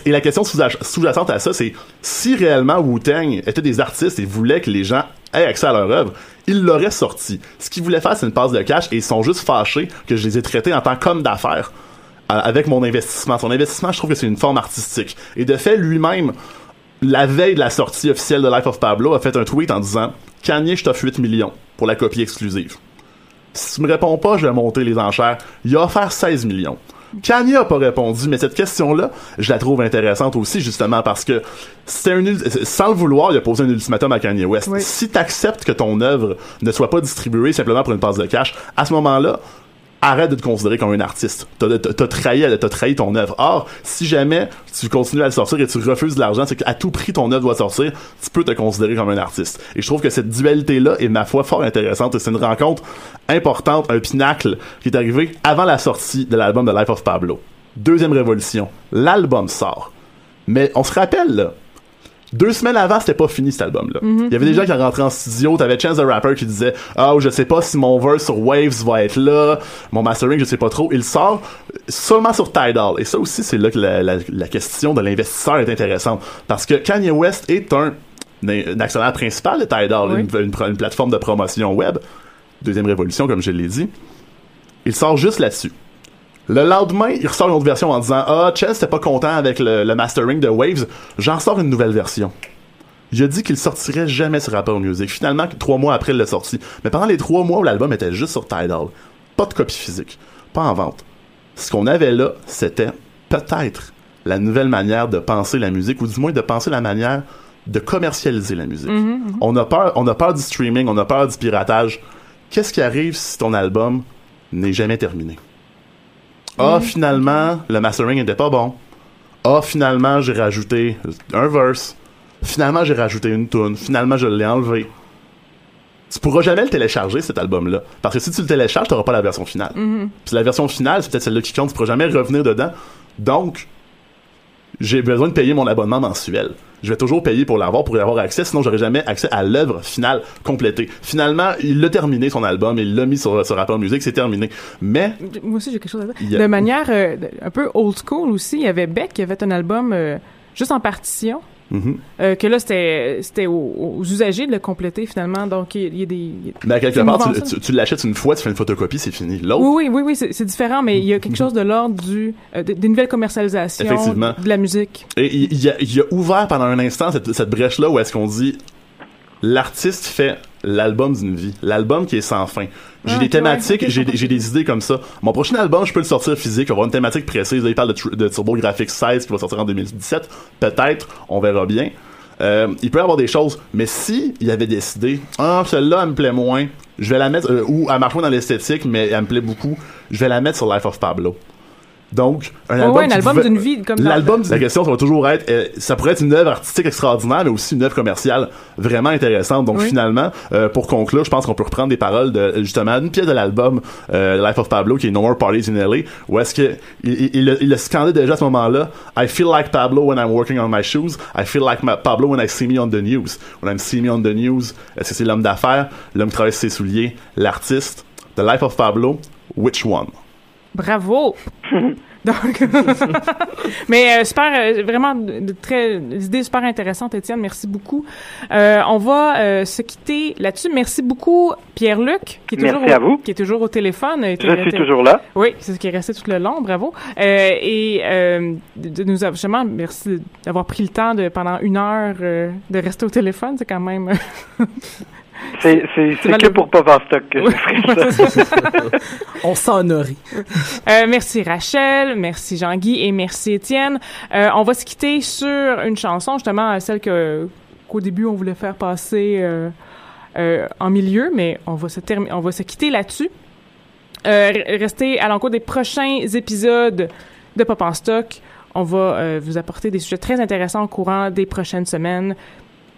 Et la, et question sous- sous-jacente à ça, c'est si réellement Wu-Tang était des artistes et voulait que les gens aient accès à leur œuvre, ils l'auraient sorti. Ce qu'ils voulaient faire, c'est une passe de cash et ils sont juste fâchés que je les ai traités en tant qu'hommes d'affaires avec mon investissement. Son investissement, je trouve que c'est une forme artistique. Et de fait, lui-même, la veille de la sortie officielle de Life of Pablo, a fait un tweet en disant Kanye, je t'offre 8 millions pour la copie exclusive. Si tu me réponds pas, je vais monter les enchères. Il a offert 16 millions. Kanye a pas répondu, mais cette question-là, je la trouve intéressante aussi, justement, parce que c'est un, sans le vouloir, il a posé un ultimatum à Kanye West. Oui. Si tu acceptes que ton œuvre ne soit pas distribuée simplement pour une passe de cash, à ce moment-là, arrête de te considérer comme un artiste. T'as, trahi, t'as trahi ton œuvre. Or, si jamais tu continues à le sortir et tu refuses de l'argent, c'est qu'à tout prix ton œuvre doit sortir, tu peux te considérer comme un artiste. Et je trouve que cette dualité-là est, ma foi, fort intéressante et c'est une rencontre importante, un pinacle qui est arrivé avant la sortie de l'album de Life of Pablo. Deuxième révolution. L'album sort. Mais on se rappelle, là, deux semaines avant, c'était pas fini cet album-là. Il y avait des gens qui rentraient en studio, t'avais Chance the Rapper qui disait Ah, je sais pas si mon verse sur Waves va être là, mon mastering, je sais pas trop. Il sort seulement sur Tidal. Et ça aussi, c'est là que la, la- la question de l'investisseur est intéressante. Parce que Kanye West est un, un actionnaire principal de Tidal, Oui. une, une- une plateforme de promotion web. Deuxième révolution, comme je l'ai dit. Il sort juste là-dessus. Le lendemain, il ressort une autre version en disant Ah, Chess n'était pas content avec le, le mastering de Waves, j'en sors une nouvelle version. Il a dit qu'il sortirait jamais sur Apple Music. Finalement, trois mois après, il l'a sorti. Mais pendant les trois mois où l'album était juste sur Tidal, pas de copie physique, pas en vente. Ce qu'on avait là, c'était peut-être la nouvelle manière de penser la musique, ou du moins de penser la manière de commercialiser la musique. On a peur, on a peur du streaming, on a peur du piratage. Qu'est-ce qui arrive si ton album n'est jamais terminé? Ah, finalement, le mastering n'était pas bon. Ah, finalement, j'ai rajouté un verse. Finalement, j'ai rajouté une tune. Finalement, je l'ai enlevé. Tu pourras jamais le télécharger, cet album-là. Parce que si tu le télécharges, tu n'auras pas la version finale. Puis la version finale, c'est peut-être celle-là qui compte. Tu pourras jamais revenir dedans. Donc, j'ai besoin de payer mon abonnement mensuel. Je vais toujours payer pour l'avoir, pour y avoir accès, sinon j'aurais jamais accès à l'œuvre finale complétée. Finalement, il l'a terminé son album, il l'a mis sur, sur Apple Music, c'est terminé. Mais Moi aussi, j'ai quelque chose à dire. A- De manière euh, un peu old school aussi, il y avait Beck qui avait un album euh, juste en partition. Mhm. euh, que là, c'était aux, aux usagers de le compléter finalement. Donc, il y a- y des. y Mais à quelque part, tu, tu- tu l'achètes une fois, tu fais une photocopie, c'est fini. L'autre, Oui, oui, oui, oui, c'est différent, mais il y a quelque chose de l'ordre du euh, des, nouvelles commercialisations Effectivement. de la musique. et il, il a, il a ouvert pendant un instant cette, cette brèche-là où est-ce qu'on dit l'artiste fait l'album d'une vie, l'album qui est sans fin. J'ai Ah, des thématiques, j'ai des- idées comme ça. Mon prochain album, je peux le sortir physique, avoir une thématique précise. Il parle de, de TurboGrafx 16 qui va sortir en 2017. Peut-être, on verra bien. Euh, il peut y avoir des choses, mais si il avait décidé, ah, celle-là, elle me plaît moins, je vais la mettre, euh, ou elle marche moins dans l'esthétique, mais elle me plaît beaucoup, je vais la mettre sur Life of Pablo. Donc, un album, ouais, un album d'une vie comme L'album, la question, ça va toujours être, euh, ça pourrait être une œuvre artistique extraordinaire, mais aussi une œuvre commerciale vraiment intéressante. Donc, Oui. finalement, euh, pour conclure, je pense qu'on peut reprendre des paroles de, justement, une pièce de l'album, euh, Life of Pablo, qui est No More Parties in LA, où est-ce que, il, il, a scandé déjà à ce moment-là, I feel like Pablo when I'm working on my shoes, I feel like Pablo when I see me on the news. When I see me on the news, est-ce que c'est l'homme d'affaires, l'homme qui travaille ses souliers, l'artiste, The Life of Pablo, which one? Bravo! Donc, mais euh, super, euh, vraiment de très des idées super intéressantes, Étienne. Merci beaucoup. Euh, on va se quitter là-dessus. Merci beaucoup, Pierre-Luc, qui est Merci toujours à au, vous. qui est toujours au téléphone. Je suis toujours là. Oui, c'est ce qui est resté tout le long. Bravo. Et de, nous justement, merci d'avoir pris le temps de pendant une heure de rester au téléphone. C'est quand même. C'est que pour pas voir stock que Oui, ça. On honoré. Euh, merci Rachel, merci Jean-Guy et merci Étienne. Euh, on va se quitter sur une chanson, justement euh, celle que qu'au début on voulait faire passer euh, euh, en milieu, mais on va se terminer, on va se quitter là-dessus. Euh, re- restez à l'encours des prochains épisodes de Pop en stock. On va euh, vous apporter des sujets très intéressants au courant des prochaines semaines.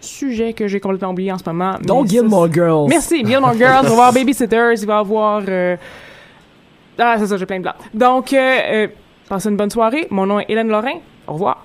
Sujet que j'ai complètement oublié en ce moment. mais Don't ça, Gilmore Girls. Merci, Gilmore Girls. Il va y avoir Babysitters, il va y avoir... euh, Ah, c'est ça, j'ai plein de blancs. Donc, euh, euh, passez une bonne soirée. Mon nom est Hélène Lorrain. Au revoir.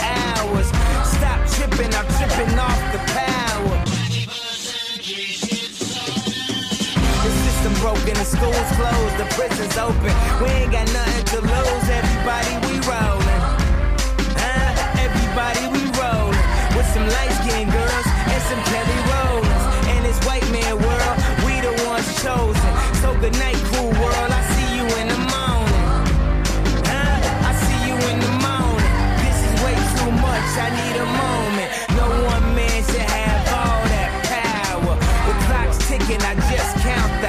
broken, the schools closed, the prisons open. We ain't got nothing to lose. Everybody we rollin', huh? Everybody we rollin' with some light skinned girls and some Kelly Rollins. And this white man world, we the ones chosen. So good night, cool world. I see you in the morning, huh? I see you in the morning. This is way too much. I need a moment. No one man should have all that power. The clock's ticking. I just count.